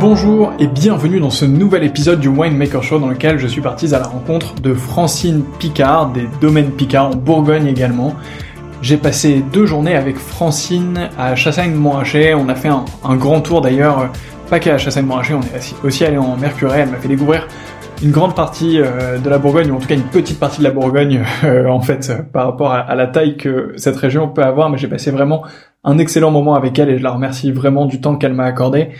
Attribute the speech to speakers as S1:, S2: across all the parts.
S1: Bonjour et bienvenue dans ce nouvel épisode du Winemaker Show dans lequel je suis parti à la rencontre de Francine Picard, des domaines Picard en Bourgogne également. J'ai passé deux journées avec Francine à Chassagne-Montrachet. On a fait un, grand tour d'ailleurs, pas qu'à Chassagne-Montrachet, on est aussi allé en Mercurey. Elle m'a fait découvrir une grande partie euh, de la Bourgogne, ou en tout cas une petite partie de la Bourgogne, euh, en fait, par rapport à, la taille que cette région peut avoir. Mais j'ai passé vraiment un excellent moment avec elle et je la remercie vraiment du temps qu'elle m'a accordé.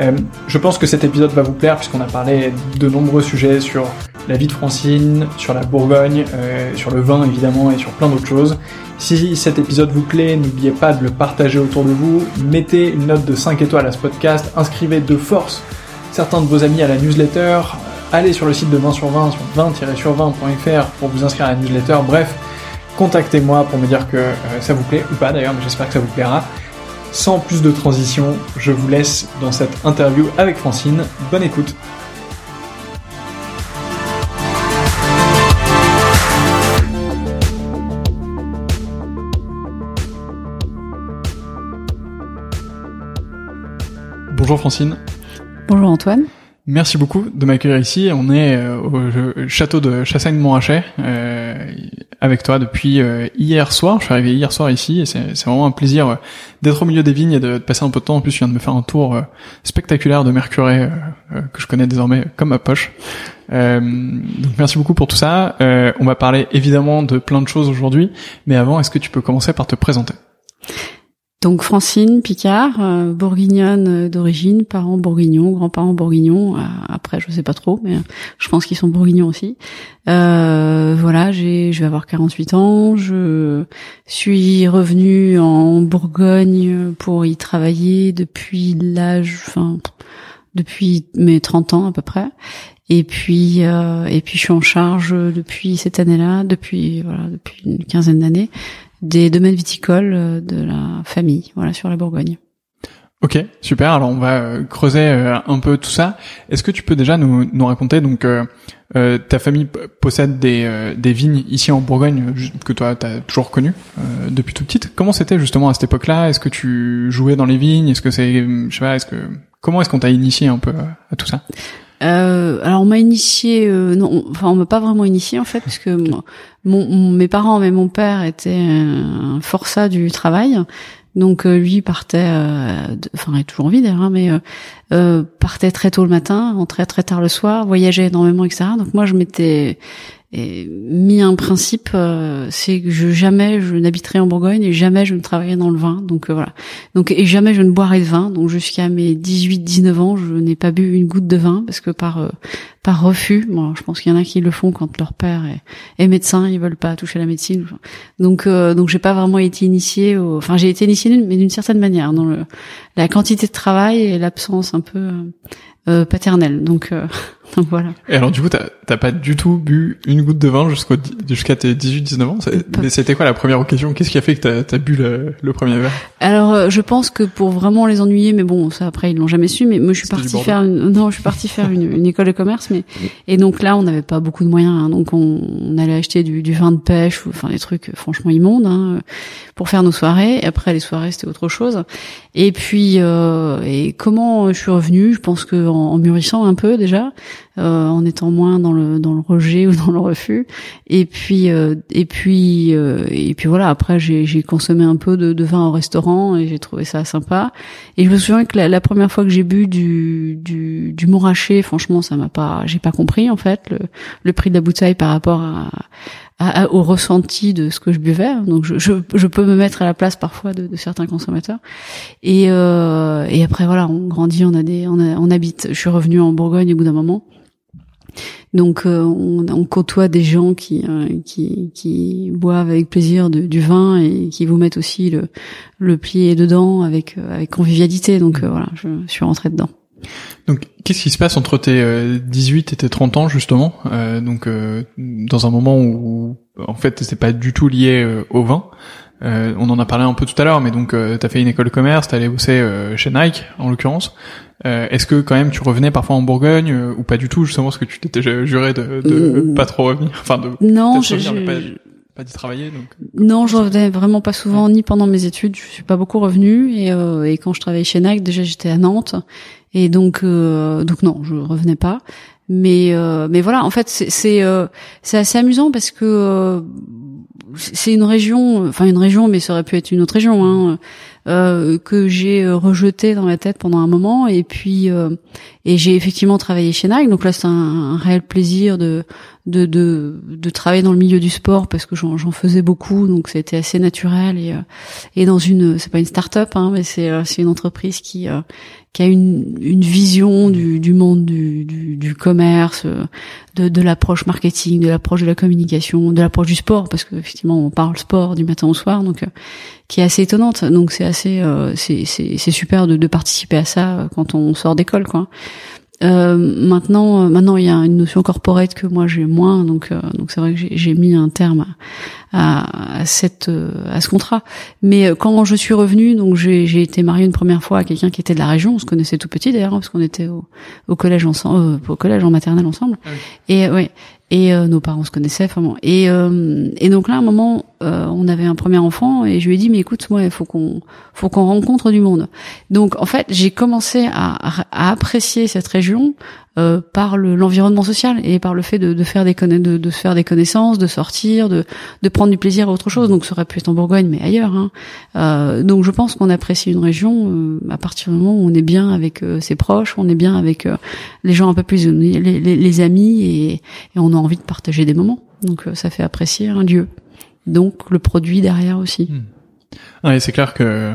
S1: Euh, je pense que cet épisode va vous plaire puisqu'on a parlé de nombreux sujets sur la vie de Francine, sur la Bourgogne, euh, sur le vin évidemment et sur plein d'autres choses. Si cet épisode vous plaît, n'oubliez pas de le partager autour de vous, mettez une note de 5 étoiles à ce podcast, inscrivez de force certains de vos amis à la newsletter, allez sur le site de 20 sur 20 sur 20-sur20.fr pour vous inscrire à la newsletter, bref, contactez-moi pour me dire que euh, ça vous plaît ou pas d'ailleurs, mais j'espère que ça vous plaira. Sans plus de transition, je vous laisse dans cette interview avec Francine. Bonne écoute. Bonjour Francine.
S2: Bonjour Antoine.
S1: Merci beaucoup de m'accueillir ici. On est euh, au château de Chassagne-Montrachet euh, avec toi depuis euh, hier soir. Je suis arrivé hier soir ici et c'est vraiment un plaisir d'être au milieu des vignes et de, passer un peu de temps. En plus, je viens de me faire un tour spectaculaire de Mercurey que je connais désormais comme ma poche. donc merci beaucoup pour tout ça. on va parler évidemment de plein de choses aujourd'hui, mais avant, est-ce que tu peux commencer par te présenter?
S2: Donc Francine Picard, euh, bourguignonne euh, d'origine, parents bourguignons, grands-parents bourguignons. Euh, après, je sais pas trop, mais je pense qu'ils sont bourguignons aussi. voilà, j'ai, je vais avoir 48 ans. Je suis revenue en Bourgogne pour y travailler depuis l'âge, enfin, depuis mes 30 ans à peu près. Et puis, et puis, je suis en charge depuis cette année-là, depuis voilà, depuis une quinzaine d'années, des domaines viticoles euh, de la famille, voilà, sur la Bourgogne.
S1: Ok, super. Alors on va euh, creuser euh, un peu tout ça. Est-ce que tu peux déjà nous, nous raconter donc euh, ta famille possède des, des vignes ici en Bourgogne que toi tu as toujours connu depuis toute petite? Comment c'était justement à cette époque-là? Est-ce que tu jouais dans les vignes? Est-ce que c'est je sais pas Est-ce que comment est-ce qu'on t'a initié un peu à tout ça?
S2: Euh, alors on m'a initié, euh, non, enfin on m'a pas vraiment initié en fait, parce que mon, mes parents, mais mon père était un forçat du travail, donc euh, lui partait, euh, enfin il est toujours en vie d'ailleurs, hein, mais partait très tôt le matin, rentrait très tard le soir, voyageait énormément, etc. Donc moi je m'étais et mis un principe, euh, c'est que je, jamais je n'habiterai en Bourgogne et jamais je ne travaillerai dans le vin. Donc euh, voilà. Donc et jamais je ne boirai de vin. Donc jusqu'à mes 18-19 ans, je n'ai pas bu une goutte de vin parce que par euh, par refus. Bon, je pense qu'il y en a qui le font quand leur père est, médecin, ils veulent pas toucher la médecine. Donc donc j'ai pas vraiment été initiée. Au... Enfin j'ai été initiée mais d'une certaine manière la quantité de travail et l'absence un peu euh, paternelle. Donc, euh, donc voilà.
S1: Et alors du coup, t'as pas du tout bu une goutte de vin jusqu'au jusqu'à tes 18-19 ans? Mais c'était quoi la première occasion? Qu'est-ce qui a fait que t'as as bu le, le, premier verre?
S2: Alors euh, je pense que pour vraiment les ennuyer, mais bon, ça après ils l'ont jamais su. Mais moi je suis partie faire une, non, je suis partie faire une, une, école de commerce, mais et donc là on n'avait pas beaucoup de moyens, hein, donc on, on, allait acheter du, du, vin de pêche ou enfin des trucs franchement immondes hein, pour faire nos soirées. Et après les soirées c'était autre chose. Et puis euh, et comment je suis revenue Je pense que en, mûrissant un peu déjà, euh, en étant moins dans le dans le rejet ou dans le refus. Et puis euh, et puis euh, et puis voilà. Après, j'ai consommé un peu de, de, vin au restaurant et j'ai trouvé ça sympa. Et je me souviens que la, la première fois que j'ai bu du du du Montrachet, franchement, ça m'a pas, j'ai pas compris en fait le le prix de la bouteille par rapport à au ressenti de ce que je buvais. Donc je, je, je, peux me mettre à la place parfois de, de certains consommateurs. Et, euh, et après voilà, on grandit, on a des, on, a, on habite. Je suis revenue en Bourgogne au bout d'un moment. Donc euh, on, on, côtoie des gens qui, euh, qui, qui boivent avec plaisir de, du vin et qui vous mettent aussi le, le pied dedans avec, euh, avec convivialité. Donc voilà, je, je suis rentrée dedans.
S1: Donc, qu'est-ce qui se passe entre tes 18 et tes 30 ans justement? Euh, Donc, euh, dans un moment où, en fait, c'est pas du tout lié euh, au vin. on en a parlé un peu tout à l'heure, mais donc, t'as fait une école de commerce, t'es allé bosser chez Nike, en l'occurrence. Est-ce que quand même tu revenais parfois en Bourgogne ou pas du tout justement parce que tu t'étais juré de, de pas trop revenir, enfin de
S2: non, je,
S1: pas d'y travailler donc
S2: non je revenais vraiment pas souvent ni pendant mes études je suis pas beaucoup revenue et, euh, et quand je travaillais chez Nike déjà j'étais à Nantes et donc euh, donc non je revenais pas. Mais euh, mais voilà en fait c'est euh, assez amusant parce que euh, c'est une région enfin une région mais ça aurait pu être une autre région hein, euh, que j'ai rejeté dans ma tête pendant un moment. Et puis et j'ai effectivement travaillé chez Nike. Donc là c'est un, réel plaisir de de, de, de travailler dans le milieu du sport parce que j'en faisais beaucoup, donc c'était assez naturel. Et, euh, et dans une, c'est pas une start-up, hein, mais c'est euh, c'est une entreprise qui euh, qui a une, une vision du, du monde du, du, du commerce, de, de l'approche marketing, de l'approche de la communication, de l'approche du sport, parce que effectivement on parle sport du matin au soir, donc qui est assez étonnante. Donc c'est assez, c'est c'est super de, de participer à ça quand on sort d'école, quoi. Euh, maintenant, euh, maintenant, il y a une notion corporate que moi j'ai moins, donc euh, donc c'est vrai que j'ai mis un terme à, à, cette à ce contrat. Mais quand je suis revenue, donc j'ai été mariée une première fois à quelqu'un qui était de la région. On se connaissait tout petit d'ailleurs, parce qu'on était au, au collège ensemble, au collège en maternelle ensemble. Ah Et ouais, et euh, nos parents se connaissaient vraiment et euh, et donc là à un moment euh, on avait un premier enfant et je lui ai dit mais écoute moi il faut qu'on faut qu'on rencontre du monde donc en fait j'ai commencé à, à, apprécier cette région euh, par l'environnement social et par le fait de, de faire des de, de faire des connaissances, de sortir, de, de prendre du plaisir à autre chose. Donc ça aurait pu être en Bourgogne, mais ailleurs. Hein. Euh, donc je pense qu'on apprécie une région euh, à partir du moment où on est bien avec euh, ses proches, on est bien avec les gens un peu plus les, les, les amis et, et, on a envie de partager des moments. Donc ça fait apprécier un lieu. Donc le produit derrière aussi.
S1: Hmm. Ouais, c'est clair que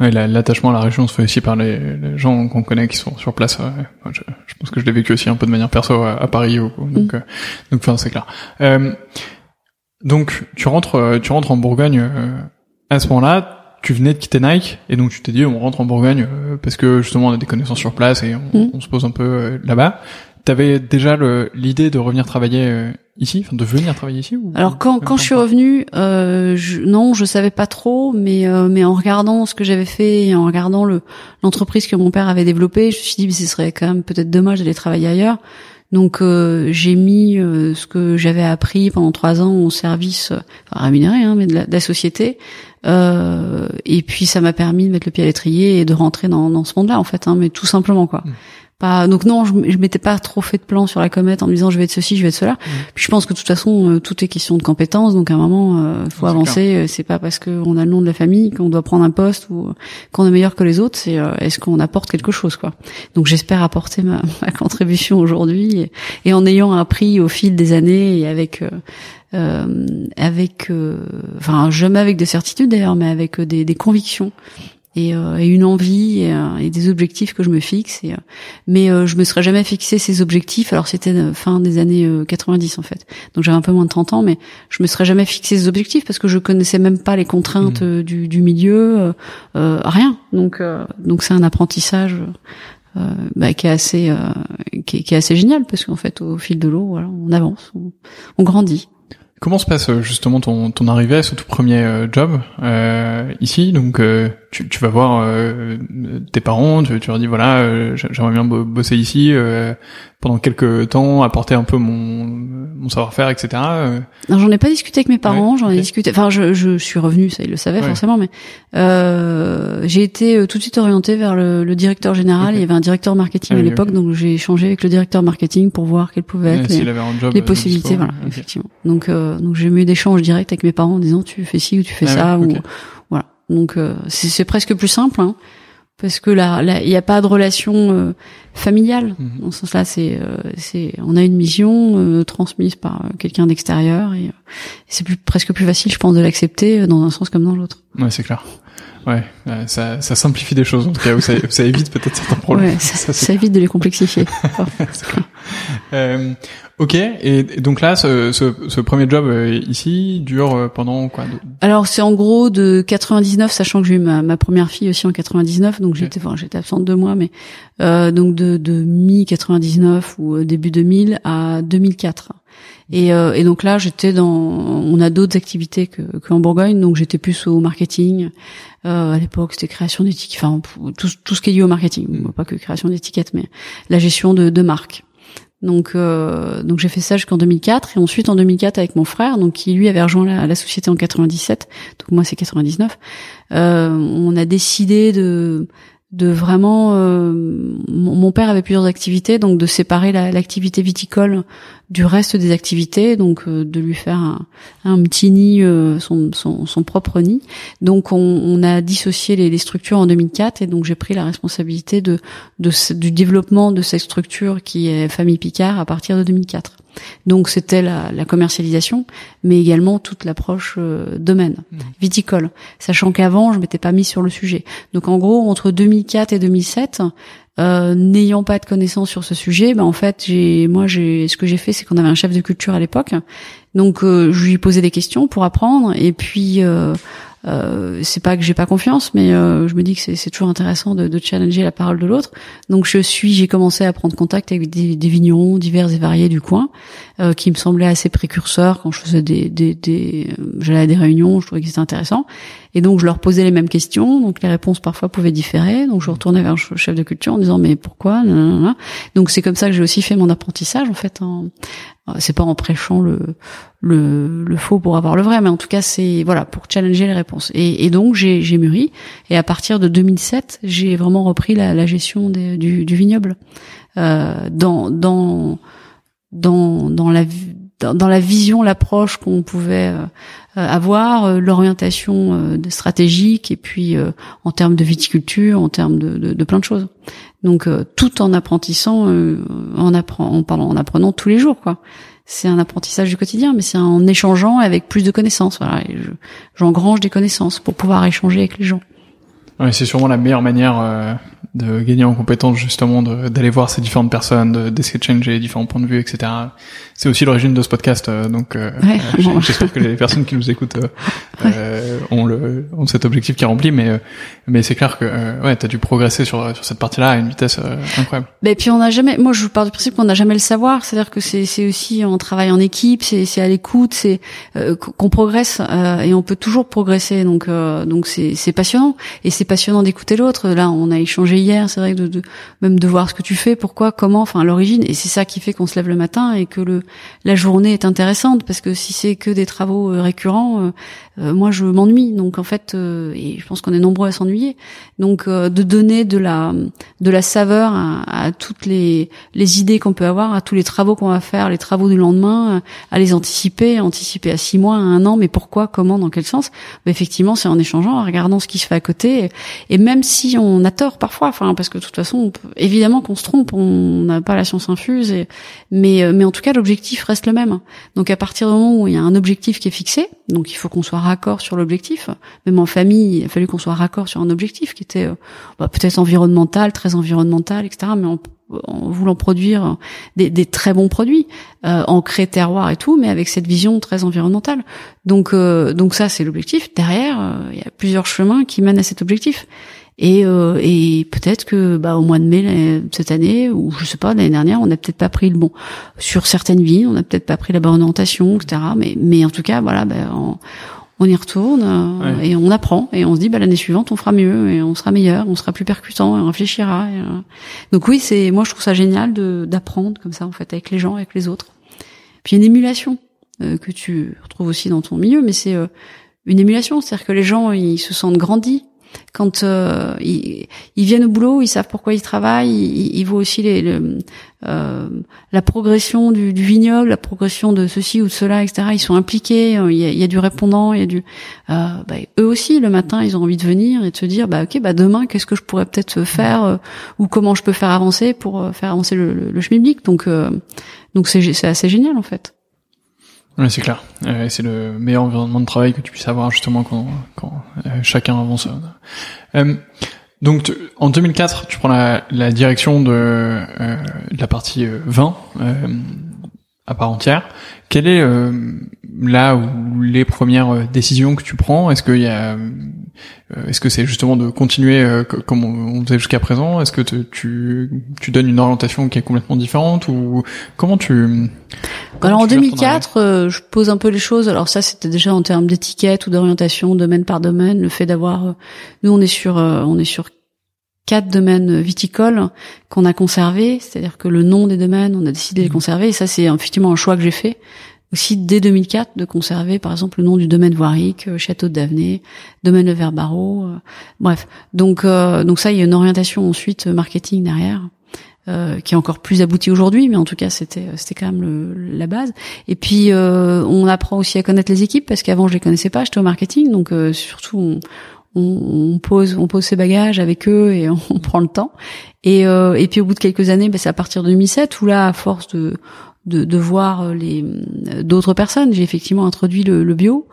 S1: Ouais, l'attachement à la région se fait aussi par les, gens qu'on connaît qui sont sur place. je, je, pense que je l'ai vécu aussi un peu de manière perso à, Paris, donc mm. donc enfin c'est clair. donc tu rentres tu rentres en Bourgogne à ce moment-là tu venais de quitter Nike et donc tu t'es dit on rentre en Bourgogne euh, parce que justement on a des connaissances sur place et on, mm. se pose un peu euh, là-bas. T'avais déjà l'idée de revenir travailler euh, ici, enfin de venir travailler ici ou
S2: Alors quand quand je suis revenue, euh, je, non, je savais pas trop, mais mais en regardant ce que j'avais fait et en regardant le l'entreprise que mon père avait développée, je me suis dit mais ce serait quand même peut-être dommage d'aller travailler ailleurs. Donc j'ai mis ce que j'avais appris pendant trois ans au service enfin, rémunéré, hein, mais de la, de la société, euh, et puis ça m'a permis de mettre le pied à l'étrier et de rentrer dans, dans ce monde-là en fait, hein, mais tout simplement quoi. Mm. Pas, donc non, je, je m'étais pas trop fait de plan sur la comète en me disant je vais être ceci, je vais être cela. Mm. Puis je pense que de toute façon euh, tout est question de compétences, donc à un moment euh, faut avancer. Euh, c'est pas parce qu'on a le nom de la famille qu'on doit prendre un poste ou qu'on est meilleur que les autres. C'est est-ce qu'on apporte quelque chose quoi. Donc j'espère apporter ma, ma contribution aujourd'hui et, et, en ayant appris au fil des années et avec euh, avec, euh, enfin jamais avec des certitudes d'ailleurs, mais avec des, des convictions et, euh, et, une envie et, et, des objectifs que je me fixe. Et, mais je me serais jamais fixé ces objectifs. Alors c'était fin des années 90 en fait, donc j'avais un peu moins de 30 ans, mais je me serais jamais fixé ces objectifs parce que je connaissais même pas les contraintes mmh. du, du, milieu, rien. Donc donc c'est un apprentissage. Bah, qui est assez qui, est, qui, est, assez génial parce qu'en fait au fil de l'eau voilà on avance on, on grandit
S1: Comment se passe euh, justement ton, ton arrivée à ce tout premier euh, job euh, ici? Donc euh, tu, tu, vas voir tes parents, tu, tu, leur dis voilà, j'aimerais bien bosser ici pendant quelques temps, apporter un peu mon, mon savoir-faire, etc.
S2: Non, j'en ai pas discuté avec mes parents, j'en ai discuté. Enfin, je, je, suis revenu, ça ils le savaient forcément, mais j'ai été tout de suite orientée vers le, le directeur général. Il y avait un directeur marketing ah à l'époque, donc j'ai échangé avec le directeur marketing pour voir quelles pouvaient être les, les possibilités. Voilà, effectivement. Donc donc j'ai eu d'échanges directs avec mes parents en disant tu fais ci ou tu fais ah ça ou voilà. Donc euh, c'est presque plus simple hein, parce que là il n'y a pas de relation euh, familiale mhm. dans ce sens-là. C'est euh, c'est on a une mission transmise par quelqu'un d'extérieur et, c'est plus presque plus facile je pense de l'accepter dans un sens comme dans l'autre.
S1: Ouais c'est clair. Ouais, ça, ça simplifie des choses en tout cas, ou ça, ça évite peut-être certains problèmes.
S2: Ouais, ça, ça, évite de les complexifier.
S1: ok, et, donc là, ce, ce, ce premier job euh, ici dure euh, pendant quoi
S2: Alors c'est en gros de 99, sachant que j'ai eu ma, ma, première fille aussi en 99, donc j'étais, enfin, j'étais absente deux mois, mais euh, donc de, de mi 99 ou début 2000 à 2004. Et, euh, et, donc là, j'étais dans. On a d'autres activités que qu'en Bourgogne, donc j'étais plus au marketing. Euh, à l'époque, c'était création d'étiquettes, enfin tout, tout ce qui est lié au marketing, pas que création d'étiquettes, mais la gestion de, de marques. Donc, euh, donc j'ai fait ça jusqu'en 2004 et ensuite en 2004 avec mon frère, donc qui lui avait rejoint la, société en 97, donc moi c'est 99. Euh, on a décidé de de vraiment euh, mon, père avait plusieurs activités donc de séparer l'activité viticole du reste des activités donc euh, de lui faire un, petit nid euh, son, propre nid. Donc on, a dissocié les, structures en 2004 et donc j'ai pris la responsabilité du développement de cette structure qui est famille Picard à partir de 2004 donc c'était la, la, commercialisation, mais également toute l'approche euh, domaine mmh. viticole, sachant qu'avant je m'étais pas mis sur le sujet. Donc en gros entre 2004 et 2007, euh, n'ayant pas de connaissances sur ce sujet, ben en fait j'ai moi j'ai ce que j'ai fait c'est qu'on avait un chef de culture à l'époque, donc euh, je lui posais des questions pour apprendre et puis euh, euh, c'est pas que j'ai pas confiance, mais euh, je me dis que c'est toujours intéressant de, de, challenger la parole de l'autre. Donc je suis, j'ai commencé à prendre contact avec des, des vignerons divers et variés du coin, euh, qui me semblaient assez précurseurs quand je faisais des, des, des j'allais à des réunions, je trouvais que c'était intéressant. Et donc je leur posais les mêmes questions, donc les réponses parfois pouvaient différer. Donc je retournais vers le chef de culture en disant mais pourquoi? Donc c'est comme ça que j'ai aussi fait mon apprentissage en fait. En, c'est pas en prêchant le, le, le faux pour avoir le vrai, mais en tout cas c'est voilà pour challenger les réponses. Et, et donc j'ai, j'ai mûri et à partir de 2007 j'ai vraiment repris la, la gestion du, du vignoble euh, dans dans dans dans la dans la vision, l'approche qu'on pouvait euh, avoir, euh, l'orientation euh, stratégique et puis en termes de viticulture, en termes de, de, de plein de choses. Donc tout en apprentissant, en, apprend, en, pardon, en apprenant tous les jours, quoi. C'est un apprentissage du quotidien, mais c'est en échangeant avec plus de connaissances. Voilà, j'engrange des connaissances pour pouvoir échanger avec les gens.
S1: Ouais, c'est sûrement la meilleure manière euh, de gagner en compétence justement, d'aller voir ces différentes personnes, d'essayer de changer différents points de vue, etc. C'est aussi l'origine de ce podcast, euh, donc euh, j'espère que les personnes qui nous écoutent euh, ont, le, ont cet objectif qui est rempli, mais mais c'est clair que ouais, t'as dû progresser sur sur cette partie-là à une vitesse incroyable.
S2: Et puis on n'a jamais, moi je pars du principe qu'on n'a jamais le savoir, c'est-à-dire que c'est c'est aussi on travaille en équipe, c'est c'est à l'écoute, c'est qu'on progresse et on peut toujours progresser, donc donc c'est c'est passionnant et c'est passionnant d'écouter l'autre. Là on a échangé c'est vrai, de, même de voir ce que tu fais, pourquoi, comment, enfin l'origine. Et c'est ça qui fait qu'on se lève le matin et que le la journée est intéressante parce que si c'est que des travaux euh, récurrents, euh, euh, moi je m'ennuie. Donc en fait, et je pense qu'on est nombreux à s'ennuyer. Donc de donner de la de la saveur à, à toutes les les idées qu'on peut avoir, à tous les travaux qu'on va faire, les travaux du lendemain, à les anticiper, anticiper à six mois, à un an, mais pourquoi, comment, dans quel sens? Bah, Effectivement, c'est en échangeant, en regardant ce qui se fait à côté. Et même si on a tort parfois, enfin parce que de toute façon, évidemment qu'on se trompe, on n'a pas la science infuse, et, mais euh, mais en tout cas l'objectif reste le même. Donc à partir du moment où il y a un objectif qui est fixé, donc il faut qu'on soit raccord sur l'objectif. Même en famille, il a fallu qu'on soit raccord sur un objectif qui était euh, bah, peut-être environnemental, très environnemental, etc. Mais en, voulant produire des, des, très bons produits, euh, ancrés terroir et tout, mais avec cette vision très environnementale. Donc donc ça c'est l'objectif. Derrière, il y a plusieurs chemins qui mènent à cet objectif. Et, euh, et peut-être que bah, au mois de mai cette année, ou je sais pas, l'année dernière, on n'a peut-être pas pris le bon. Sur certaines villes, on n'a peut-être pas pris la bonne orientation, etc. Mais, mais en tout cas, voilà, bah, on, on, y retourne euh, et on apprend et on se dit bah, l'année suivante, on fera mieux et on sera meilleur, on sera plus percutant et on réfléchira. Et, euh. Donc oui, c'est moi je trouve ça génial de d'apprendre comme ça en fait avec les gens, avec les autres. Puis une émulation que tu retrouves aussi dans ton milieu, mais c'est une émulation, c'est-à-dire que les gens ils se sentent grandis quand euh, ils, viennent au boulot, ils savent pourquoi ils travaillent, ils, ils voient aussi les, euh, la progression du, du, vignoble, la progression de ceci ou de cela, etc. Ils sont impliqués, euh, il y a, il y a du répondant, il y a du. Euh, bah, eux aussi, le matin, ils ont envie de venir et de se dire, bah ok, bah demain, qu'est-ce que je pourrais peut-être faire euh, ou comment je peux faire avancer pour faire avancer le, le, le Donc, donc c'est assez génial en fait.
S1: Oui, c'est clair. Euh, c'est le meilleur environnement de travail que tu puisses avoir justement quand, quand euh, chacun avance. Euh, donc en 2004, tu prends la, la direction de, euh, de, la partie vin à part entière. Quelle est là où les premières décisions que tu prends? Est-ce qu'il y a euh, est-ce que c'est justement de continuer euh, comme on faisait jusqu'à présent? Est-ce que tu, tu donnes une orientation qui est complètement différente ou comment tu
S2: Alors en 2004, euh, je pose un peu les choses. Alors ça, c'était déjà en termes d'étiquette ou d'orientation, domaine par domaine, le fait d'avoir. nous, on est sur, on est sur quatre domaines viticoles qu'on a conservés, c'est-à-dire que le nom des domaines, on a décidé de les mmh. conserver. Et ça, c'est effectivement un choix que j'ai fait aussi dès 2004 de conserver par exemple le nom du domaine voirique, euh, château Davenay, domaine Le Verbaro, euh, bref. Donc euh, donc ça il y a une orientation ensuite marketing derrière. qui est encore plus aboutie aujourd'hui, mais en tout cas c'était c'était quand même le, la base. Et puis on apprend aussi à connaître les équipes parce qu'avant je les connaissais pas, j'étais au marketing, donc surtout on, on, pose on pose ses bagages avec eux et on, prend le temps. Et et puis au bout de quelques années, ben, c'est à partir de 2007 où là à force de de, de voir euh, les d'autres personnes. J'ai effectivement introduit le, le bio.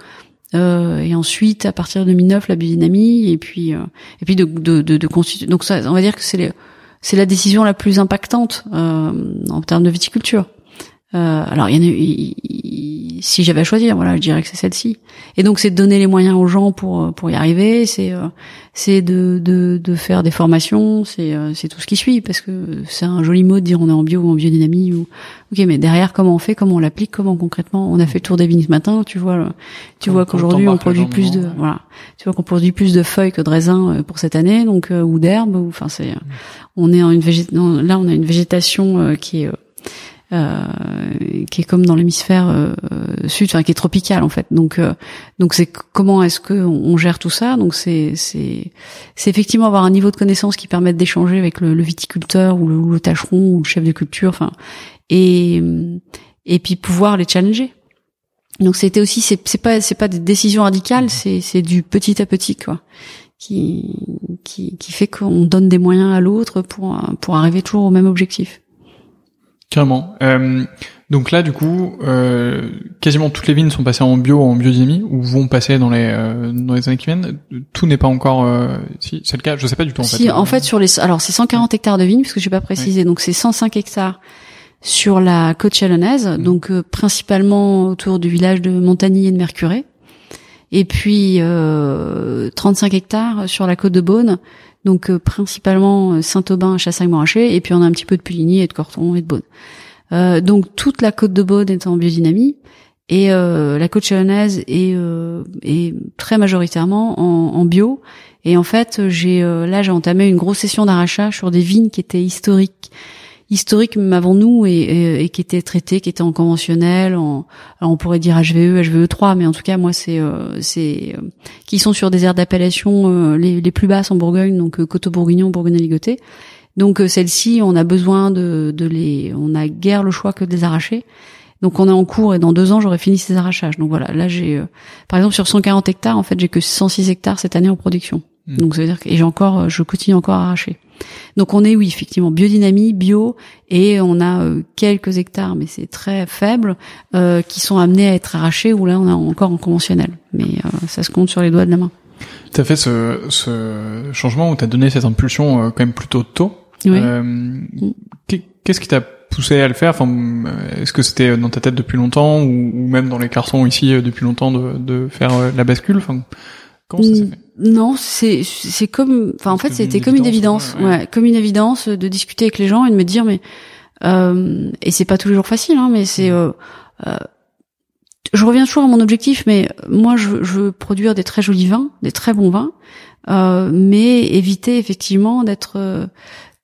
S2: Euh, et ensuite, à partir de 2009, la biodynamie, et puis euh, et puis de de, de, de constituer. Donc ça, on va dire que c'est c'est la décision la plus impactante euh, en termes de viticulture. Euh, alors, il y en a, si j'avais à choisir, voilà, je dirais que c'est celle-ci. Et donc, c'est de donner les moyens aux gens pour pour y arriver. C'est euh, c'est de, de de faire des formations. C'est euh, c'est tout ce qui suit parce que c'est un joli mot de dire on est en bio ou en biodynamie ou ok, mais derrière comment on fait, comment on l'applique, comment concrètement on a fait le tour des vignes ce matin. Tu vois, tu vois qu'aujourd'hui on produit plus de voilà, tu vois qu'on produit plus de feuilles que de raisins pour cette année, donc ou d'herbes. Enfin, c'est on est en une végétation. Là, on a une végétation qui est euh, qui est comme dans l'hémisphère euh, sud, enfin qui est tropical en fait. Donc euh, donc c'est comment est-ce que on, gère tout ça? Donc c'est c'est c'est effectivement avoir un niveau de connaissance qui permette d'échanger avec le, viticulteur ou le, le, tâcheron ou le chef de culture, enfin et et puis pouvoir les challenger. Donc c'était aussi c'est c'est pas c'est pas des décisions radicales, c'est c'est du petit à petit quoi. Qui, qui, qui fait qu'on donne des moyens à l'autre pour, pour arriver toujours au même objectif.
S1: Carrément. Euh, Donc là, du coup, euh, quasiment toutes les vignes sont passées en bio, en biodynamie, ou vont passer dans les euh, dans les années qui viennent. Tout n'est pas encore. Euh, si c'est le cas, je sais pas du tout en
S2: si,
S1: fait.
S2: en fait, sur les, alors c'est 140 hectares de vignes, parce que j'ai pas précisé, donc c'est 105 hectares sur la côte chalonnaise,
S1: Mhm.
S2: donc euh, principalement autour du village de Montagny et de Mercurey, et puis euh, 35 hectares sur la côte de Beaune, donc euh, principalement euh, Saint-Aubin, Chassagne-Montrachet, et puis on a un petit peu de Puligny et de Corton et de Beaune. Euh, donc toute la côte de Beaune est en biodynamie et la côte chalonnaise est, très majoritairement en, en bio. Et en fait, j'ai euh, là j'ai entamé une grosse session d'arrachage sur des vignes qui étaient historiques, historiques même avant nous et, et, et qui étaient traitées, qui étaient en conventionnel, en alors on pourrait dire E, HVE, HVE3, mais en tout cas moi c'est euh, c'est euh, qui sont sur des aires d'appellation euh, les, les plus basses en Bourgogne, donc euh, Coteau-Bourguignon, Bourgogne-Ligoté. Donc euh, celles-ci, on a besoin de, de les, on a guère le choix que de les arracher. Donc on est en cours et dans deux ans j'aurai fini ces arrachages. Donc voilà, là j'ai, euh, par exemple sur 140 hectares, en fait j'ai que 106 hectares cette année en production.
S1: Hmm.
S2: Donc ça veut dire que et j'ai encore, je continue encore à arracher. Donc on est oui effectivement biodynamie, bio et on a euh, quelques hectares, mais c'est très faible, euh, qui sont amenés à être arrachés ou là on est encore en conventionnel. Mais euh, ça se compte sur les doigts de la main.
S1: T'as fait ce, ce changement où t'as donné cette impulsion euh, quand même plutôt tôt.
S2: Oui.
S1: Euh, qu'est- Qu'est-ce qui t'a poussé à le faire? Enfin, euh, est-ce que c'était dans ta tête depuis longtemps ou, ou même dans les cartons ici depuis longtemps de, de faire la bascule? Enfin, comment ça s'est fait
S2: Non, c'est c'est comme, enfin en fait
S1: C'était
S2: comme une
S1: évidence, ouais,
S2: ouais, comme une évidence de discuter avec les gens et de me dire mais euh, et c'est pas tous les jours facile, hein, mais c'est euh, euh, je reviens toujours à mon objectif, mais moi je, je veux produire des très jolis vins, des très bons vins, euh, mais éviter effectivement d'être euh,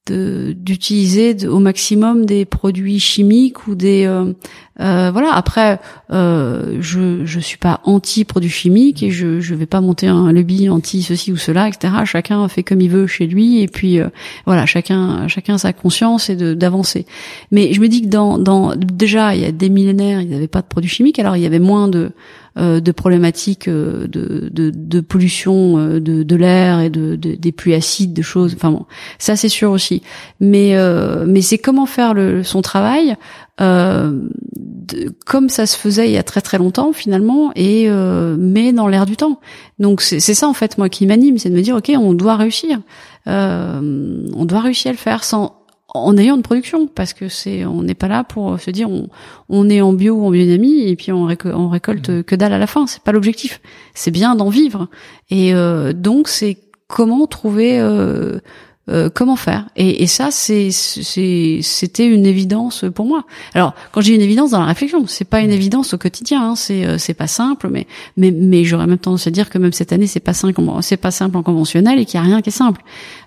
S2: d'utiliser au maximum des produits chimiques ou des euh, euh, voilà. Après euh, je je suis pas anti produits chimiques et je je vais pas monter un lobby anti ceci ou cela etc chacun fait comme il veut chez lui et puis euh, voilà chacun chacun sa conscience et de d'avancer. Mais je me dis que dans dans déjà il y a des millénaires il n'y avait pas de produits chimiques alors il y avait moins de de problématiques euh, de, de, de pollution euh, de, de l'air et de, de- des pluies acides, de choses. Enfin bon, ça c'est sûr aussi. Mais euh, mais c'est comment faire le, son travail euh, de- comme ça se faisait il y a très très longtemps finalement et euh, mais dans l'air du temps. Donc c'est c'est ça en fait moi qui m'anime, c'est de me dire ok on doit réussir, Euh, on doit réussir à le faire sans en ayant une production parce que c'est on n'est pas là pour se dire on, on est en bio ou en biodynamie et puis on, réco- on récolte que dalle à la fin. C'est pas l'objectif. C'est bien d'en vivre. Et euh, donc c'est comment trouver euh, euh, comment faire. Et, et ça c'est c'était une évidence pour moi. Alors quand j'ai une évidence dans la réflexion c'est pas une évidence au quotidien hein, c'est euh, c'est pas simple mais mais mais j'aurais même tendance à dire que même cette année c'est pas simple en- c'est pas simple en conventionnel et qu'il y a rien qui est simple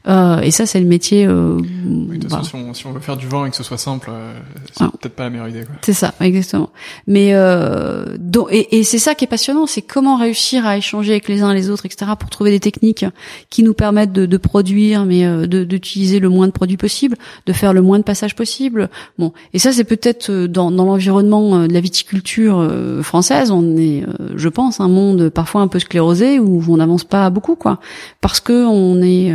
S2: euh, et ça c'est le métier euh,
S1: Oui, de toute
S2: voilà.
S1: façon, si on, si on veut faire du vin et que ce soit simple, euh, c'est
S2: Ah.
S1: peut-être pas la meilleure idée.
S2: C'est ça, exactement. Mais euh, donc, et, et c'est ça qui est passionnant, c'est comment réussir à échanger avec les uns et les autres, etc., pour trouver des techniques qui nous permettent de, de produire, mais euh, d'utiliser le moins de produits possible, de faire le moins de passages possible. Bon, et ça c'est peut-être euh, dans, dans l'environnement de la viticulture française, on est, je pense, un monde parfois un peu sclérosé où on n'avance pas beaucoup, quoi, parce que on est,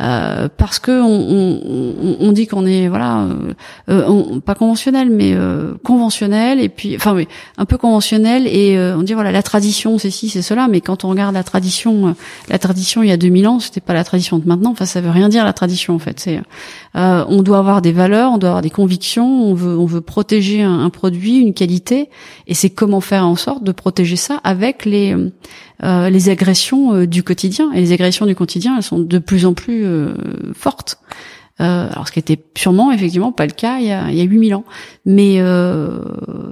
S2: euh, parce que on, on, on- dit qu'on est, voilà. euh, euh, on- pas conventionnel mais euh, conventionnel et puis enfin un peu conventionnel et euh, on dit voilà la tradition c'est ci c'est cela mais quand on regarde la tradition la tradition il y a 2000 ans c'était pas la tradition de maintenant enfin ça veut rien dire la tradition en fait c'est on doit avoir des valeurs on doit avoir des convictions on veut on veut protéger un, un produit une qualité et c'est comment faire en sorte de protéger ça avec les les agressions du quotidien et les agressions du quotidien elles sont de plus en plus euh, fortes euh, alors ce qui était sûrement effectivement pas le cas il y a, il y a 8000 ans. Mais euh,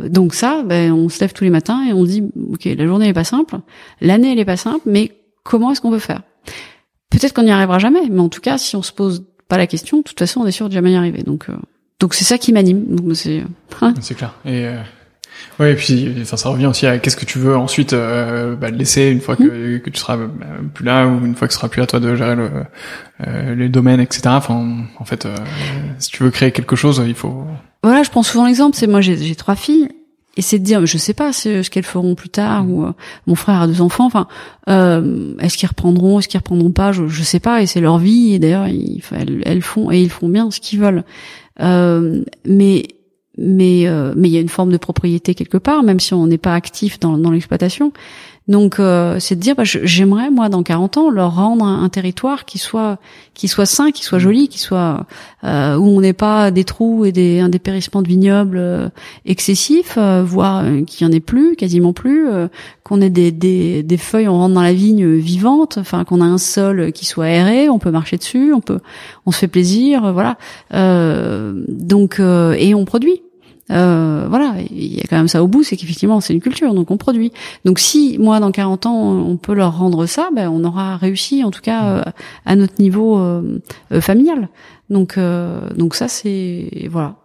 S2: donc ça, ben, on se lève tous les matins et on dit ok la journée est pas simple, l'année elle est pas simple, mais comment est-ce qu'on veut faire? Peut-être qu'on n'y arrivera jamais, mais en tout cas si on se pose pas la question, de toute façon on est sûr de jamais y arriver. Donc euh, donc c'est ça qui m'anime. C'est hein.
S1: C'est clair. Et ouais, et puis enfin ça revient aussi à qu'est-ce que tu veux ensuite euh, bah, laisser une fois que, que tu seras euh, plus là ou une fois que ce sera plus à toi de gérer le, euh, les domaines, etc. Enfin, en fait, euh, si tu veux créer quelque chose, il faut.
S2: voilà, je prends souvent l'exemple, c'est moi j'ai trois filles et c'est de dire je sais pas ce, qu'elles feront plus tard ou euh, mon frère a deux enfants enfin euh, est-ce qu'ils reprendront est-ce qu'ils reprendront pas je je sais pas et c'est leur vie et d'ailleurs elles, elles font et ils font bien ce qu'ils veulent euh, mais mais mais il y a une forme de propriété quelque part, même si on n'est pas actif dans l'exploitation. Donc euh, c'est de dire bah, j'aimerais moi dans 40 ans leur rendre un, territoire qui soit qui soit sain, qui soit mmh. joli, qui soit euh, où on n'ait pas des trous et des un dépérissement de vignobles euh, excessifs, euh, voire qu'il y en ait plus, quasiment plus, qu'on ait des, des, des feuilles on rentre dans la vigne vivante, enfin qu'on a un sol qui soit aéré, on peut marcher dessus, on peut on se fait plaisir, voilà. donc et on produit euh, voilà, il y a quand même ça au bout, c'est qu'effectivement c'est une culture, donc on produit. Donc si moi dans 40 ans on peut leur rendre ça, ben on aura réussi en tout cas euh, à notre niveau euh, familial. Donc donc ça c'est voilà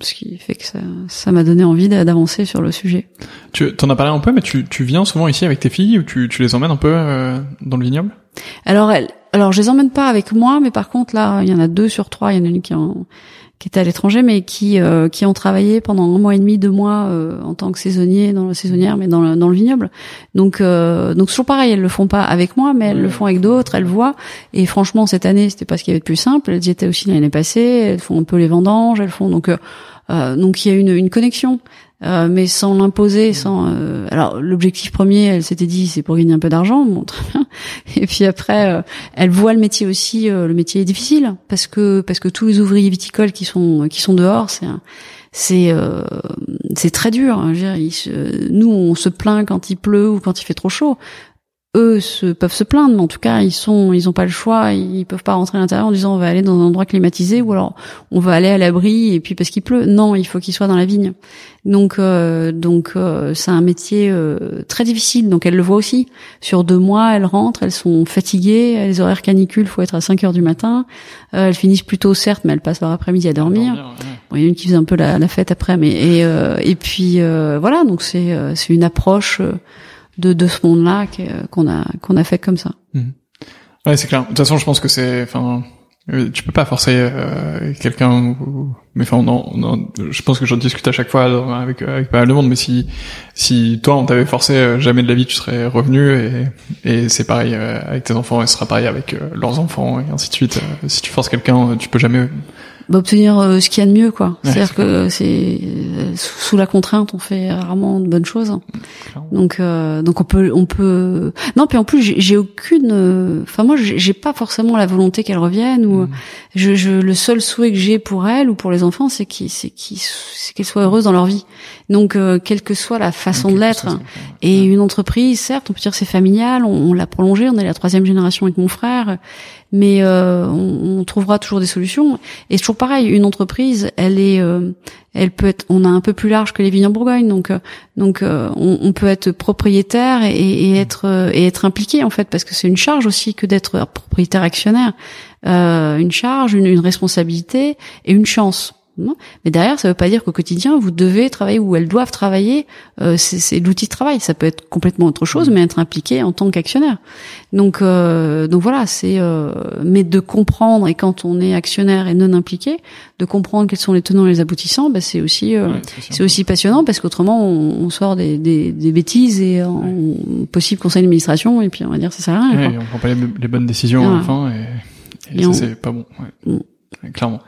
S2: ce qui fait que ça ça m'a donné envie d'avancer sur le sujet.
S1: Tu en as parlé un peu, mais tu, tu viens souvent ici avec tes filles ou tu, tu les emmènes un peu dans le vignoble?
S2: Alors elles, alors je les emmène pas avec moi, mais par contre là il y en a deux sur trois, il y en a une qui en qui étaient à l'étranger, mais qui euh, qui ont travaillé pendant un mois et demi, deux mois euh, en tant que saisonnier dans le saisonnière, mais dans le, dans le vignoble. Donc euh, donc toujours pareil, elles le font pas avec moi, mais elles le font avec d'autres. Elles voient. Et franchement, cette année, c'était pas ce qu'il y avait de plus simple. Elles y étaient aussi l'année passée. Elles font un peu les vendanges. Elles font donc euh, donc il y a une, une connexion. Euh, mais sans l'imposer, sans. Euh, alors l'objectif premier, elle s'était dit, c'est pour gagner un peu d'argent, bon très bien. Et puis après, euh, elle voit le métier aussi. le métier est difficile parce que parce que tous les ouvriers viticoles qui sont qui sont dehors, c'est c'est c'est très dur. Hein, nous, on se plaint quand il pleut ou quand il fait trop chaud eux se, peuvent se plaindre, mais en tout cas, ils sont, ils ont pas le choix, ils peuvent pas rentrer à l'intérieur en disant on va aller dans un endroit climatisé ou alors on va aller à l'abri et puis parce qu'il pleut. Non, il faut qu'ils soient dans la vigne. Donc, euh, donc euh, c'est un métier euh, très difficile. Donc elles le voient aussi. Sur deux mois, elles rentrent, elles sont fatiguées, les horaires canicules, faut être à 5 heures du matin. elles finissent plus tôt certes, mais elles passent leur après-midi à dormir. il y a une qui faisait un peu la, la fête après, mais et, et puis voilà. Donc c'est c'est une approche de, de ce monde-là qu'on a qu'on a fait comme ça.
S1: Mhm. Ouais, c'est clair. De toute façon, je pense que c'est, enfin, euh, tu peux pas forcer euh, quelqu'un. Mais enfin, non, non, je pense que j'en discute à chaque fois avec avec pas mal de monde. Mais si si toi on t'avait forcé, euh, jamais de la vie tu serais revenu et et c'est pareil avec tes enfants et ce sera pareil avec leurs enfants et ainsi de suite. si tu forces quelqu'un, tu peux jamais
S2: bah, obtenir euh, ce qu'il y a de mieux quoi. C'est-à-dire que c'est euh, sous la contrainte on fait rarement de bonnes choses. Donc euh, donc on peut on peut non puis en plus j'ai aucune enfin moi j'ai pas forcément la volonté qu'elle revienne ou mm. je, je, le seul souhait que j'ai pour elle ou pour les enfants c'est qu'ils c'est qu'ils qu'elles soient heureuses dans leur vie. Donc quelle que soit la façon de l'être et une entreprise certes on peut dire c'est familial, on, on l'a prolongé, on est la troisième génération avec mon frère mais euh, on, trouvera toujours des solutions. Et toujours pareil, une entreprise, elle est, euh, elle peut être, on a un peu plus large que les vignes en Bourgogne, donc euh, donc on, peut être propriétaire et, et être et être impliqué en fait, parce que c'est une charge aussi que d'être propriétaire actionnaire, une charge, une, une responsabilité et une chance. Mais derrière, ça ne veut pas dire qu'au quotidien, vous devez travailler ou elles doivent travailler. Euh, c'est l'outil de travail. Ça peut être complètement autre chose, mais être impliqué en tant qu'actionnaire. Donc, euh, donc voilà, c'est euh, mais de comprendre et quand on est actionnaire et non impliqué, de comprendre quels sont les tenants et les aboutissants, bah, c'est aussi euh, c'est aussi passionnant parce qu'autrement on, on, sort des, des, des bêtises et en possible conseil d'administration et puis on va dire ça sert à
S1: rien. Ouais, on prend pas les, bonnes décisions enfin et, et, ça c'est pas bon. Mm clairement.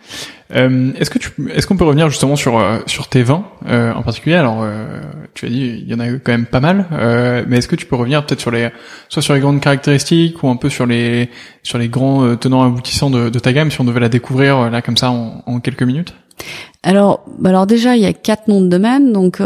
S1: Euh, est-ce que tu, est-ce qu'on peut revenir justement sur euh, sur tes vins euh, en particulier? Alors, euh, tu as dit il y en a quand même pas mal, euh, mais est-ce que tu peux revenir peut-être sur les, soit sur les grandes caractéristiques ou un peu sur les sur les grands tenants aboutissants de, de ta gamme, si on devait la découvrir là comme ça en, en quelques minutes?
S2: Alors, bah alors déjà, il y a quatre noms de domaine. Donc,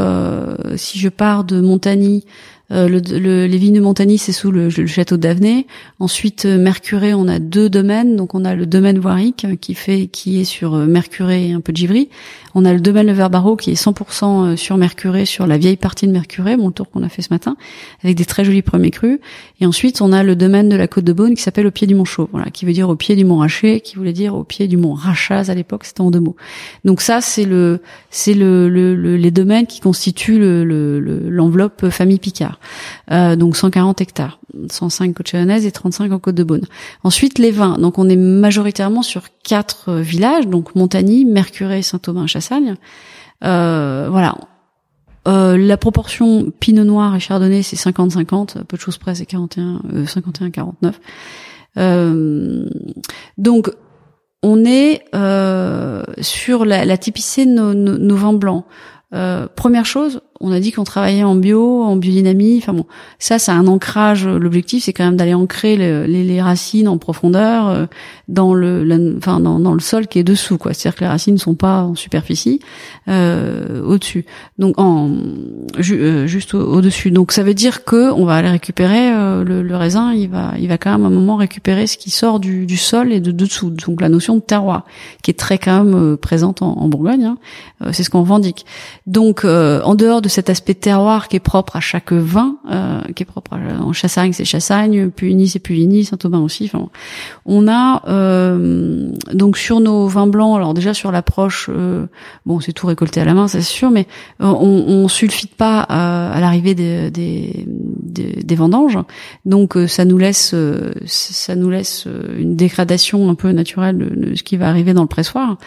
S2: si je pars de Montagny, euh, le, le, les vignes de Montagny, c'est sous le, château d'Avenay. Ensuite, euh, Mercuré, on a deux domaines. Donc, on a le domaine Voiric euh, qui fait, qui est sur Mercuré et un peu de Givry. On a le domaine Le Verbaro qui est 100% sur Mercuré, sur la vieille partie de Mercuré, mon tour qu'on a fait ce matin, avec des très jolis premiers crus. Et ensuite, on a le domaine de la Côte de Beaune qui s'appelle au pied du Mont Chaud, voilà, qui veut dire au pied du Mont Raché, qui voulait dire au pied du Mont Rachaz à l'époque, c'était en deux mots. Donc ça, c'est le, c'est le, le, les domaines qui constituent l'enveloppe famille Picard. Euh, donc 140 hectares, 105 côte chalonnaise et 35 en côte de Beaune. Ensuite les vins, donc on est majoritairement sur quatre euh, villages, donc Montagny, Mercurey, Saint-Aubin, Chassagne. Euh, voilà. Euh, la proportion Pinot Noir et Chardonnay c'est 50-50, peu de choses près c'est 41, 51-49. donc on est euh, sur la, la typicité de nos, nos, vins blancs. Euh, première chose, on a dit qu'on travaillait en bio, en biodynamie. Enfin bon, ça, c'est un ancrage. L'objectif, c'est quand même d'aller ancrer les, racines en profondeur euh, dans le, enfin dans, le sol qui est dessous, quoi. C'est-à-dire que les racines ne sont pas en superficie, euh, au-dessus. Donc en euh, juste au-dessus. Donc ça veut dire que on va aller récupérer le, raisin. Il va, il va quand même à un moment récupérer ce qui sort du, sol et de dessous. Donc la notion de terroir, qui est très quand même présente en, en Bourgogne. Hein. c'est ce qu'on revendique. Donc en dehors de cet aspect terroir qui est propre à chaque vin, euh, qui est propre en Chassagne, c'est Chassagne, Puligny, c'est Puligny, Saint-Aubin aussi. Enfin, on a euh, donc sur nos vins blancs, alors déjà sur l'approche, euh, bon, c'est tout récolté à la main, c'est sûr, mais on, on sulfite pas à, l'arrivée des, des, des, vendanges, donc ça nous laisse ça nous laisse une dégradation un peu naturelle de, ce qui va arriver dans le pressoir.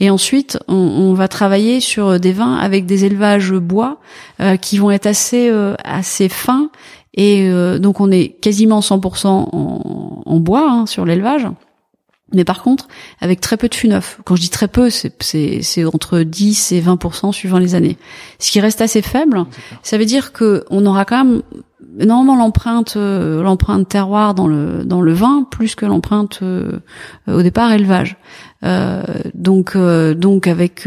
S2: Et ensuite, on, on va travailler sur des vins avec des élevages bois euh, qui vont être assez euh, assez fins et euh, donc on est quasiment 100% en, en bois hein, sur l'élevage. Mais par contre, avec très peu de fûts neufs. Quand je dis très peu, c'est entre 10 et 20% suivant les années. Ce qui reste assez faible, ça veut dire que on aura quand même énormément l'empreinte l'empreinte terroir dans le dans le vin plus que l'empreinte au départ élevage. Euh, donc donc avec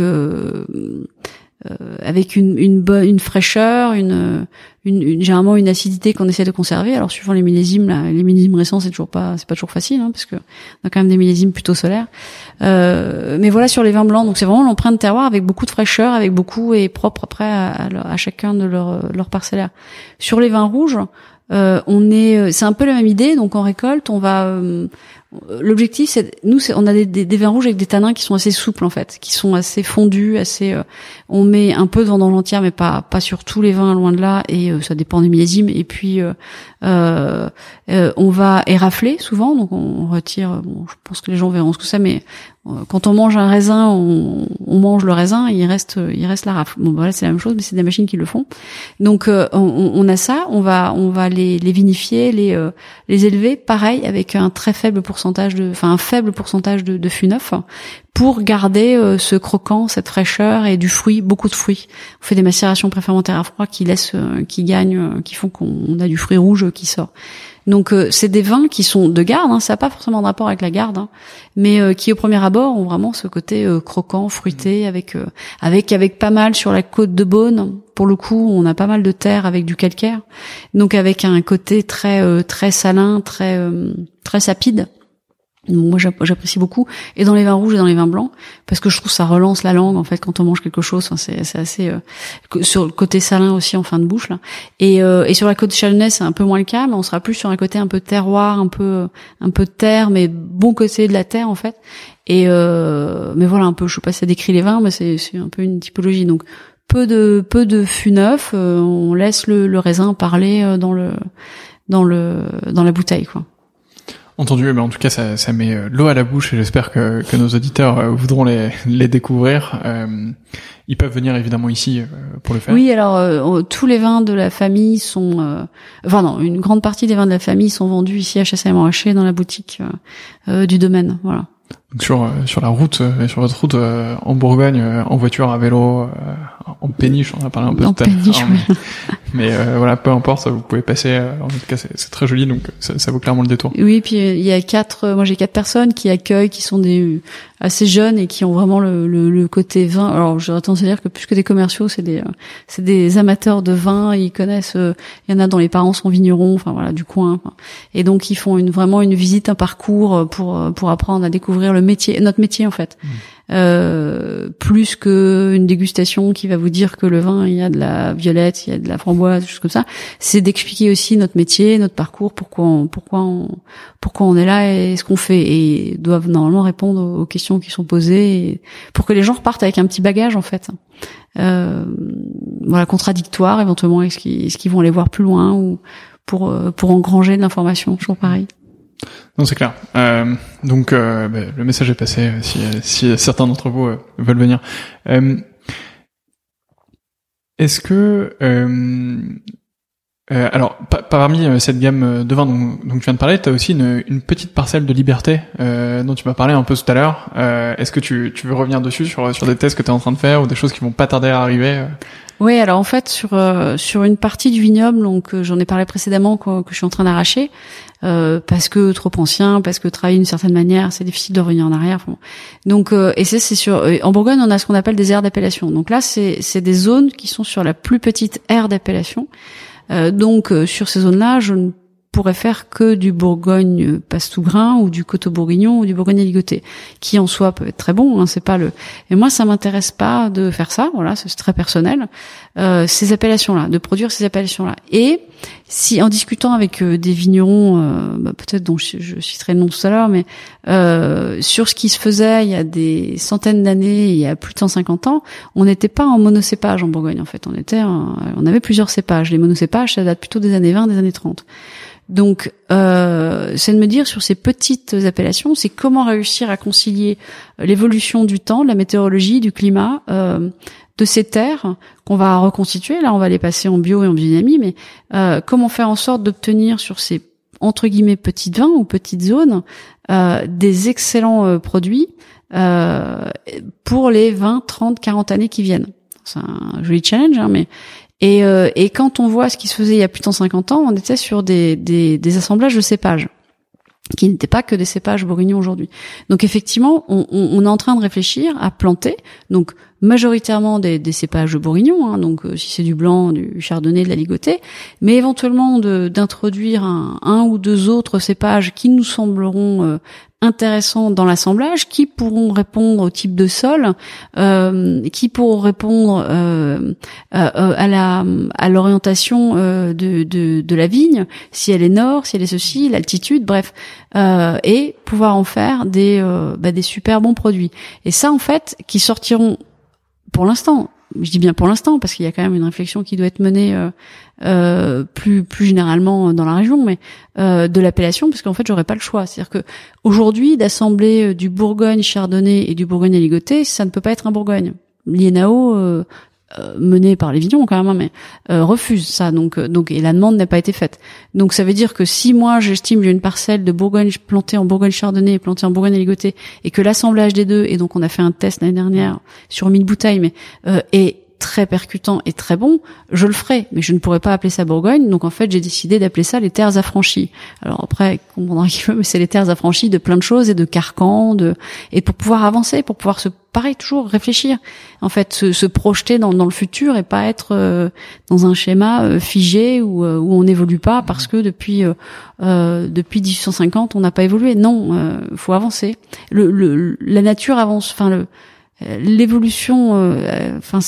S2: euh, avec une, une bonne une fraîcheur, une, une, une, généralement une acidité qu'on essaie de conserver. Alors suivant les millésimes, là, les millésimes récents c'est toujours pas c'est pas toujours facile hein, parce que on a quand même des millésimes plutôt solaires. Euh, mais voilà sur les vins blancs, donc c'est vraiment l'empreinte terroir avec beaucoup de fraîcheur, avec beaucoup et propre après à, chacun de leurs leur parcellaires. Sur les vins rouges, euh, on est, c'est un peu la même idée. Donc en récolte, on va, euh, l'objectif, c'est nous, on a des, vins rouges avec des tanins qui sont assez souples en fait, qui sont assez fondus, assez. Euh, on met un peu de vendange entière, mais pas pas sur tous les vins, loin de là, et euh, ça dépend des millésimes. Et puis euh, on va érafler souvent, donc on retire. Je pense que les gens verront ce que c'est, mais quand on mange un raisin, on, on, mange le raisin, il reste, il reste la rafle. Bon, voilà, c'est la même chose, mais c'est des machines qui le font. Donc, on, on, a ça, on va, on va les, les vinifier, les, les élever, pareil, avec un très faible pourcentage de, enfin un faible pourcentage de, de fût neuf, pour garder euh, ce croquant, cette fraîcheur et du fruit, beaucoup de fruits. On fait des macérations préfermentaires à froid qui laissent, euh, qui gagnent, euh, qui font qu'on a du fruit rouge qui sort. Donc euh, c'est des vins qui sont de garde, hein, ça n'a pas forcément de rapport avec la garde, hein, mais euh, qui au premier abord ont vraiment ce côté euh, croquant, fruité, avec avec avec pas mal sur la côte de Beaune. Pour le coup, on a pas mal de terre avec du calcaire, donc avec un côté très très salin, très très sapide moi j'apprécie beaucoup. Et dans les vins rouges et dans les vins blancs parce que je trouve ça relance la langue en fait quand on mange quelque chose. Enfin, c'est assez euh, sur le côté salin aussi en fin de bouche là. Et euh, et sur la côte chalonnaise c'est un peu moins le cas mais on sera plus sur un côté un peu terroir un peu un peu terre mais bon côté de la terre en fait. Et euh, mais voilà un peu je sais pas si ça décrit les vins mais c'est c'est un peu une typologie. Donc peu de peu de fût neuf on laisse le, le raisin parler dans le dans le dans la bouteille quoi
S1: Entendu, mais en tout cas, ça, ça met euh, l'eau à la bouche et j'espère que, que nos auditeurs euh, voudront les, les découvrir. Euh, ils peuvent venir évidemment ici pour le faire.
S2: Oui, alors tous les vins de la famille sont, enfin non, une grande partie des vins de la famille sont vendus ici à Chassagne-Montrachet dans la boutique du domaine. Voilà.
S1: Donc sur sur la route, sur votre route en Bourgogne, en voiture, à vélo, en péniche, on a parlé un peu
S2: en de péniche, oui.
S1: Mais euh, voilà, peu importe, vous pouvez passer. Euh, en tout cas, c'est très joli, donc ça, ça, vaut clairement le détour.
S2: Oui, puis il y a quatre. Moi, j'ai quatre personnes qui accueillent, qui sont des assez jeunes et qui ont vraiment le, le, le côté vin. Alors, j'aurais tendance à dire que plus que des commerciaux, c'est des c'est des amateurs de vin. Ils connaissent. Euh, il y en a dont les parents sont vignerons, enfin voilà, du coin. Et donc, ils font une vraiment une visite, un parcours pour pour apprendre à découvrir le métier, notre métier en fait. Mmh. Euh, plus que une dégustation qui va vous dire que le vin il y a de la violette, il y a de la framboise, choses comme ça. C'est d'expliquer aussi notre métier, notre parcours, pourquoi on, pourquoi on, pourquoi on est là et ce qu'on fait et doivent normalement répondre aux questions qui sont posées pour que les gens repartent avec un petit bagage en fait. Euh, voilà contradictoire éventuellement est-ce qu'ils vont aller voir plus loin ou pour euh, pour engranger de l'information toujours pareil.
S1: Non, c'est clair. Euh, donc, euh, bah, le message est passé euh, si, si certains d'entre vous euh, veulent venir. Est-ce que Euh, alors, parmi euh, cette gamme euh, de vins dont, tu viens de parler, tu as aussi une, petite parcelle de liberté euh, dont tu m'as parlé un peu tout à l'heure. Euh, Est-ce que tu, tu, veux revenir dessus sur, sur des tests que tu es en train de faire ou des choses qui vont pas tarder à arriver
S2: Oui, alors en fait sur sur une partie du vignoble, donc j'en ai parlé précédemment que, que, je suis en train d'arracher parce que trop ancien, parce que travailler d'une certaine manière, c'est difficile de revenir en arrière. Donc et c'est sur en Bourgogne, on a ce qu'on appelle des aires d'appellation. Donc là, c'est c'est des zones qui sont sur la plus petite aire d'appellation. Euh, donc euh, sur ces zones-là, je ne pourrais faire que du Bourgogne Pastougrin ou du Coteau Bourguignon ou du Bourgogne Ligoté, qui en soi peut être très bon. Hein, c'est pas le. Et moi, ça m'intéresse pas de faire ça. Voilà, c'est très personnel. Euh, ces appellations-là, de produire ces appellations-là. Et si en discutant avec euh, des vignerons, euh, bah, peut-être dont je, citerai le nom tout à l'heure, mais euh, sur ce qui se faisait il y a des centaines d'années, il y a plus de 150 ans, on n'était pas en monocépage en Bourgogne. En fait, on était, on avait plusieurs cépages. Les monocépages, ça date plutôt des années 20, des années 30. Donc, euh, c'est de me dire sur ces petites appellations, c'est comment réussir à concilier l'évolution du temps, de la météorologie, du climat, euh, de ces terres qu'on va reconstituer. Là, on va les passer en bio et en biodynamie, mais euh, comment faire en sorte d'obtenir sur ces entre guillemets petites vins ou petites zones euh, des excellents euh, produits euh, pour les 20, 30, 40 années qui viennent? C'est un joli challenge, hein, mais et, euh, et quand on voit ce qui se faisait il y a plus de 150 ans, on était sur des, des, des assemblages de cépages qui n'étaient pas que des cépages bourguignons aujourd'hui. Donc effectivement, on, on, on, est en train de réfléchir à planter, donc majoritairement des, des cépages bourguignons, hein, donc euh, si c'est du blanc, du chardonnay, de la ligotée, mais éventuellement d'introduire un, un, ou deux autres cépages qui nous sembleront euh, intéressants dans l'assemblage, qui pourront répondre au type de sol, euh, qui pourront répondre euh, euh, à la à l'orientation euh, de, de, de la vigne, si elle est nord, si elle est ceci, l'altitude, bref, et pouvoir en faire des bah, des super bons produits. Et ça, en fait, qui sortiront pour l'instant, je dis bien pour l'instant parce qu'il y a quand même une réflexion qui doit être menée euh, euh, plus plus généralement dans la région, mais euh, de l'appellation parce qu'en fait j'aurais pas le choix. C'est-à-dire que aujourd'hui d'assembler du Bourgogne Chardonnay et du Bourgogne Aligoté, ça ne peut pas être un Bourgogne. L'INAO euh, mené par les quand même, hein, mais euh, refuse ça. Donc, euh, donc et la demande n'a pas été faite. Donc ça veut dire que si moi j'estime j'ai une parcelle de Bourgogne plantée en Bourgogne Chardonnay et plantée en Bourgogne Ligoté et que l'assemblage des deux et donc on a fait un test l'année dernière sur 1000 bouteilles, mais et très percutant et très bon, je le ferai, mais je ne pourrais pas appeler ça Bourgogne. Donc en fait, j'ai décidé d'appeler ça les terres affranchies. Alors après, comprendra qui veut, mais c'est les terres affranchies de plein de choses et de carcans, de et pour pouvoir avancer, pour pouvoir se pareil toujours réfléchir, en fait, se, se projeter dans, dans, le futur et pas être euh, dans un schéma euh, figé où, euh, où on n'évolue pas parce que depuis depuis 1850 on n'a pas évolué. Non, faut avancer. Le, le, la nature avance. Enfin le l'évolution, euh, enfin,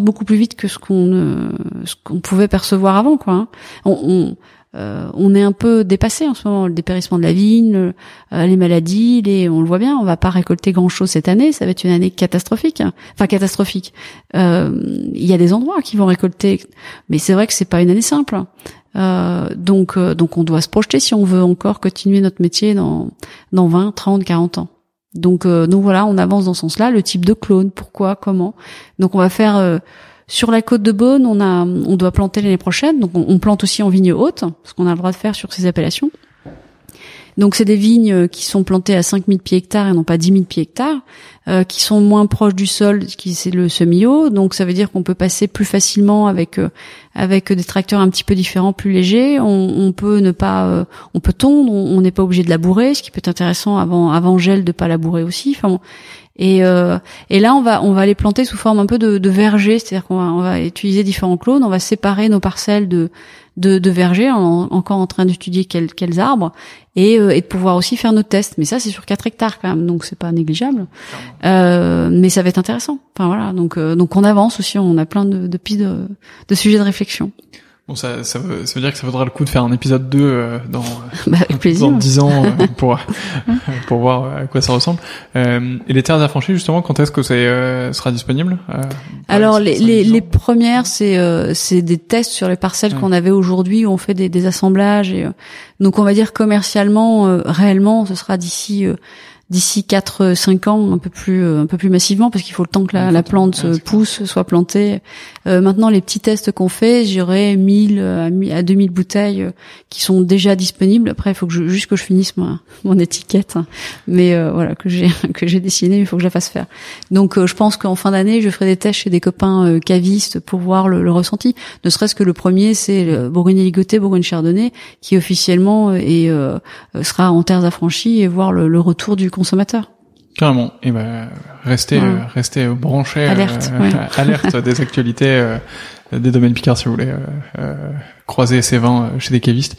S2: beaucoup plus vite que ce qu'on ce qu'on pouvait percevoir avant, quoi. Hein. Euh, on, est un peu dépassé en ce moment, le dépérissement de la vigne, euh, les maladies, on le voit bien, on va pas récolter grand chose cette année, ça va être une année catastrophique, hein. enfin catastrophique. Il y a des endroits qui vont récolter, mais c'est vrai que c'est pas une année simple. donc, donc on doit se projeter si on veut encore continuer notre métier dans dans 20, 30, 40 ans. Donc, euh, donc voilà, on avance dans ce sens-là. Le type de clone, pourquoi, comment. Donc on va faire euh, sur la côte de Beaune, on a, on doit planter l'année prochaine. Donc on, on, plante aussi en vigne haute, ce qu'on a le droit de faire sur ces appellations. Donc c'est des vignes euh, qui sont plantées à 5000 pieds hectares et non pas 10 000 pieds hectares, euh, qui sont moins proches du sol, qui c'est le semi-haut. Donc ça veut dire qu'on peut passer plus facilement avec euh, avec des tracteurs un petit peu différents, plus légers. On, on peut ne pas, on peut tondre, on n'est pas obligé de labourer, ce qui peut être intéressant avant avant gel de pas labourer aussi. Enfin bon. Et, et là, on va on va les planter sous forme un peu de, de verger, c'est-à-dire qu'on va, on va utiliser différents clones, on va séparer nos parcelles de de, de verger, encore en train d'étudier quels, quels arbres, et, euh, et, de pouvoir aussi faire nos tests. Mais ça, c'est sur 4 hectares quand même, donc c'est pas négligeable. Euh, mais ça va être intéressant. Enfin voilà, donc euh, donc on avance aussi, on a plein de, de pistes de, de sujets de réflexion.
S1: Bon, ça, ça, veut, ça veut dire que ça vaudra le coup de faire un épisode 2 euh, dans,
S2: bah, plaisir.
S1: dans 10 ans euh, pour, pour voir à quoi ça ressemble. Euh, et les terres affranchies, justement, quand est-ce que ça euh, sera disponible
S2: Alors, les, les, les, premières, c'est c'est des tests sur les parcelles qu'on avait aujourd'hui, où on fait des, des assemblages. Et, donc, on va dire commercialement, réellement, ce sera d'ici d'ici 4 5 ans un peu plus un peu plus massivement parce qu'il faut le temps que la, la plante pousse, soit plantée. maintenant les petits tests qu'on fait, j'aurai 1000 à 2000 bouteilles qui sont déjà disponibles. Après il faut que je, juste que je finisse mon, mon étiquette mais voilà que j'ai que j'ai dessiné, il faut que je la fasse faire. Donc je pense qu'en fin d'année, je ferai des tests chez des copains cavistes pour voir le, le ressenti. Ne serait-ce que le premier c'est le Bourgogne ligoté, Bourgogne Chardonnay qui officiellement et sera en terres affranchies et voir le, retour du consommateur.
S1: Carrément. Et ben restez euh, restez branchés,
S2: alerte,
S1: euh, alerte des actualités euh, des domaines Picard si vous voulez croiser ces vins chez des cavistes.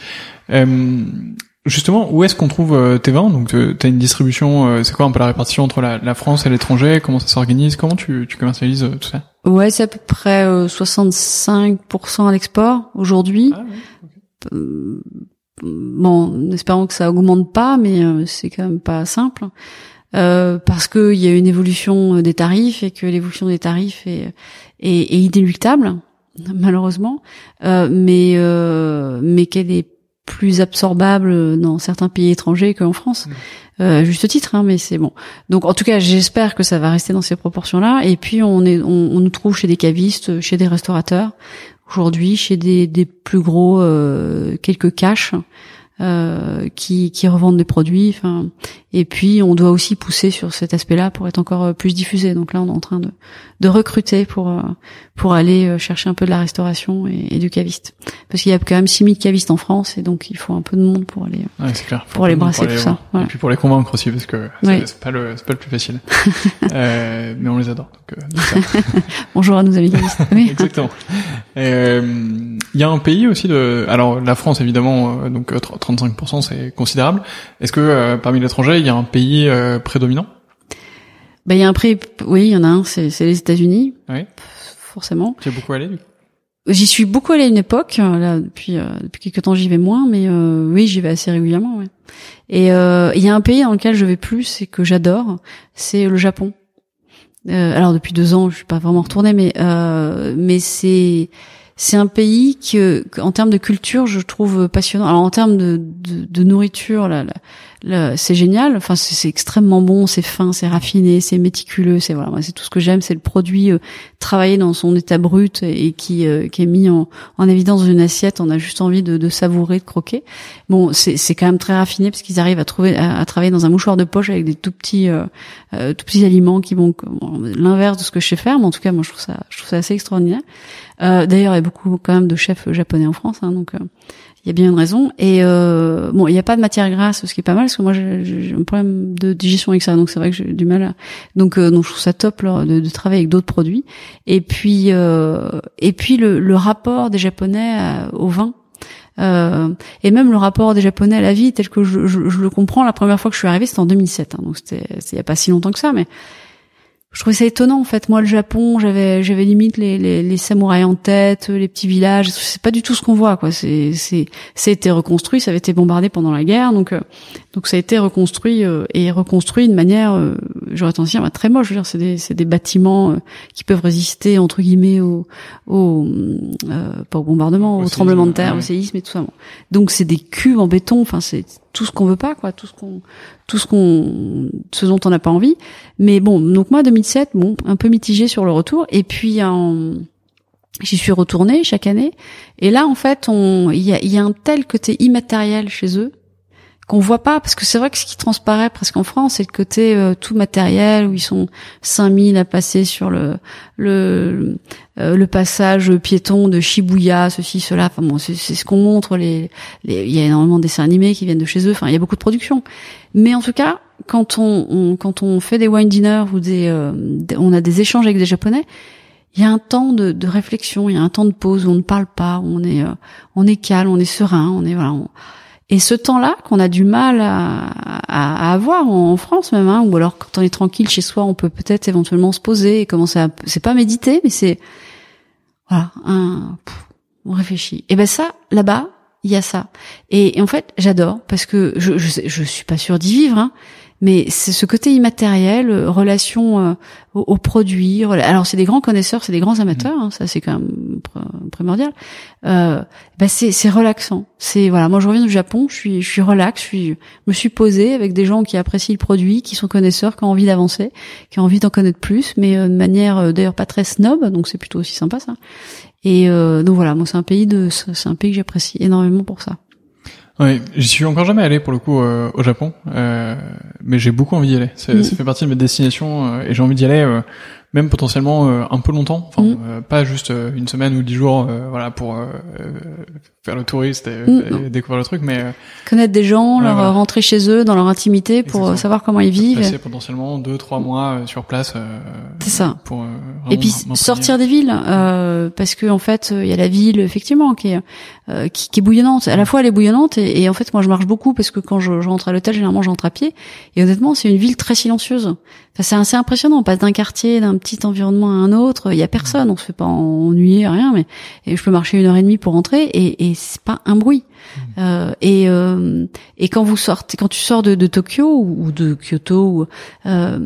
S1: justement, où est-ce qu'on trouve tes vins? Donc, tu as une distribution. c'est quoi un peu la répartition entre la, France et l'étranger? Comment ça s'organise? Comment tu, tu commercialises tout ça?
S2: Ouais, c'est à peu près 65% à l'export aujourd'hui. Ah, bon, espérons que ça augmente pas, mais euh, c'est quand même pas simple. Euh, parce qu'il y a une évolution des tarifs et que l'évolution des tarifs est, est, est inéluctable, malheureusement, euh, mais euh, mais qu'elle est plus absorbable dans certains pays étrangers qu'en France, mmh. euh, juste titre, hein, mais c'est bon. Donc en tout cas, j'espère que ça va rester dans ces proportions-là. Et puis on est, on, on, nous trouve chez des cavistes, chez des restaurateurs, aujourd'hui chez des, des plus gros euh, quelques caches euh, qui, qui revendent des produits. Enfin, et puis on doit aussi pousser sur cet aspect-là pour être encore euh, plus diffusé. Donc là, on est en train de, de recruter pour euh, pour aller euh, chercher un peu de la restauration et, du caviste, parce qu'il y a quand même 6000 cavistes en France et donc il faut un peu de monde pour aller
S1: ouais, clair.
S2: pour aller brasser tout ça.
S1: Et puis pour les convaincre aussi, parce que c'est pas le c'est pas le plus facile. euh, mais on les adore. Donc,
S2: Bonjour à nos amis cavistes.
S1: Exactement. Il y a un pays aussi de alors la France évidemment donc 35% c'est considérable. Est-ce que euh, parmi l'étranger, il y a un pays euh, prédominant?
S2: Ben il y a un pays, oui, il y en a un, c'est les États-Unis. Oui. Forcément.
S1: Tu es beaucoup allé
S2: J'y suis beaucoup allé à une époque. Euh, là, depuis depuis quelques temps, j'y vais moins, mais oui, j'y vais assez régulièrement. Ouais. Et il y a un pays dans lequel je vais plus et que j'adore, c'est le Japon. alors depuis deux ans, je suis pas vraiment retournée, mais mais c'est c'est un pays que, en termes de culture, je trouve passionnant. Alors en termes de, nourriture, là, c'est génial. Enfin, c'est extrêmement bon, c'est fin, c'est raffiné, c'est méticuleux. C'est voilà, c'est tout ce que j'aime. C'est le produit euh, travaillé dans son état brut et qui, euh, qui est mis en, en, évidence dans une assiette. On a juste envie de, de savourer, de croquer. Bon, c'est quand même très raffiné parce qu'ils arrivent à trouver, à, travailler dans un mouchoir de poche avec des tout petits, euh, tout petits aliments qui vont l'inverse de ce que je sais faire. Mais en tout cas, moi, je trouve ça, je trouve ça assez extraordinaire. Euh, D'ailleurs, il y a beaucoup quand même de chefs japonais en France, hein, donc euh, il y a bien une raison. Et euh, bon, il n'y a pas de matière grasse, ce qui est pas mal, parce que moi j'ai un problème de digestion avec ça, donc c'est vrai que j'ai du mal. À... Donc, euh, donc je trouve ça top de, de, travailler avec d'autres produits. Et puis, et puis le, le, rapport des Japonais au vin. Euh, et même le rapport des Japonais à la vie tel que je, je, je le comprends la première fois que je suis arrivée c'était en 2007 hein, donc c'était il y a pas si longtemps que ça mais je trouvais ça étonnant en fait. Moi, le Japon, j'avais j'avais limite les, les, les, samouraïs en tête, les petits villages. C'est pas du tout ce qu'on voit quoi. C'est c'est été reconstruit, ça avait été bombardé pendant la guerre, donc euh, donc ça a été reconstruit euh, et reconstruit de manière, euh, j'aurais tendance à dire, très moche. Je veux dire, c'est des c'est des bâtiments qui peuvent résister entre guillemets au au pas au bombardement, au, tremblement de terre, au séisme et tout ça. Donc c'est des cubes en béton. Enfin c'est tout ce qu'on veut pas quoi, tout ce qu'on tout ce qu'on ce dont on n'a pas envie. Mais bon, donc moi 2007, bon, un peu mitigé sur le retour et puis en j'y suis retournée chaque année et là en fait, on il y a, y a un tel côté immatériel chez eux qu'on voit pas parce que c'est vrai que ce qui transparaît presque en France c'est le côté euh, tout matériel où ils sont 5000 à passer sur le le euh, le passage piéton de Shibuya ceci cela. Enfin bon c'est ce qu'on montre les, il y a énormément de dessins animés qui viennent de chez eux. Enfin il y a beaucoup de production mais en tout cas quand on, quand on fait des wine dinners ou des, euh, on a des échanges avec des japonais il y a un temps de, de, réflexion, il y a un temps de pause où on ne parle pas, où on est, on est calme, on est serein, on est voilà, et ce temps-là qu'on a du mal à, à, avoir en France même, hein, ou alors quand on est tranquille chez soi, on peut peut-être éventuellement se poser et commencer à, c'est pas méditer, mais c'est voilà, un, on réfléchit. Et ben ça, là-bas, il y a ça. Et, en fait, j'adore parce que je, je, je suis pas sûre d'y vivre, hein, mais c'est ce côté immatériel, euh, relation euh, aux, produits. Alors c'est des grands connaisseurs, c'est des grands amateurs, hein, ça c'est quand même primordial. Euh, bah c'est relaxant. C'est voilà, moi je reviens du Japon, je suis je suis relax, je suis me suis posée avec des gens qui apprécient le produit, qui sont connaisseurs, qui ont envie d'avancer, qui ont envie d'en connaître plus, mais de manière d'ailleurs pas très snob, donc c'est plutôt aussi sympa ça. Et donc voilà, moi c'est un pays de c'est un pays que j'apprécie énormément pour ça.
S1: Oui, j'y suis encore jamais allé pour le coup euh, au Japon, euh, mais j'ai beaucoup envie d'y aller. Ça, ça, fait partie de mes destinations euh, et j'ai envie d'y aller euh, même potentiellement euh, un peu longtemps, enfin mm. euh, pas juste une semaine ou dix jours, voilà pour faire le touriste et, mm. découvrir le truc, mais
S2: connaître des gens, leur rentrer chez eux dans leur intimité pour savoir comment ils vivent.
S1: Passer potentiellement deux trois mois sur place.
S2: C'est ça. Pour, et puis sortir des villes, parce que en fait il y a la ville effectivement qui est qui, qui, est bouillonnante. À la fois elle est bouillonnante et, et, en fait moi je marche beaucoup parce que quand je, je rentre à l'hôtel généralement je rentre à pied et honnêtement c'est une ville très silencieuse. Enfin, c'est assez impressionnant. On passe d'un quartier, d'un petit environnement à un autre. Il y a personne, on se fait pas ennuyer, rien. Mais et je peux marcher une heure et demie pour rentrer et, et c'est pas un bruit. Mmh. Euh, et euh, et quand vous sortez, quand tu sors de, de Tokyo ou de Kyoto, ou, euh,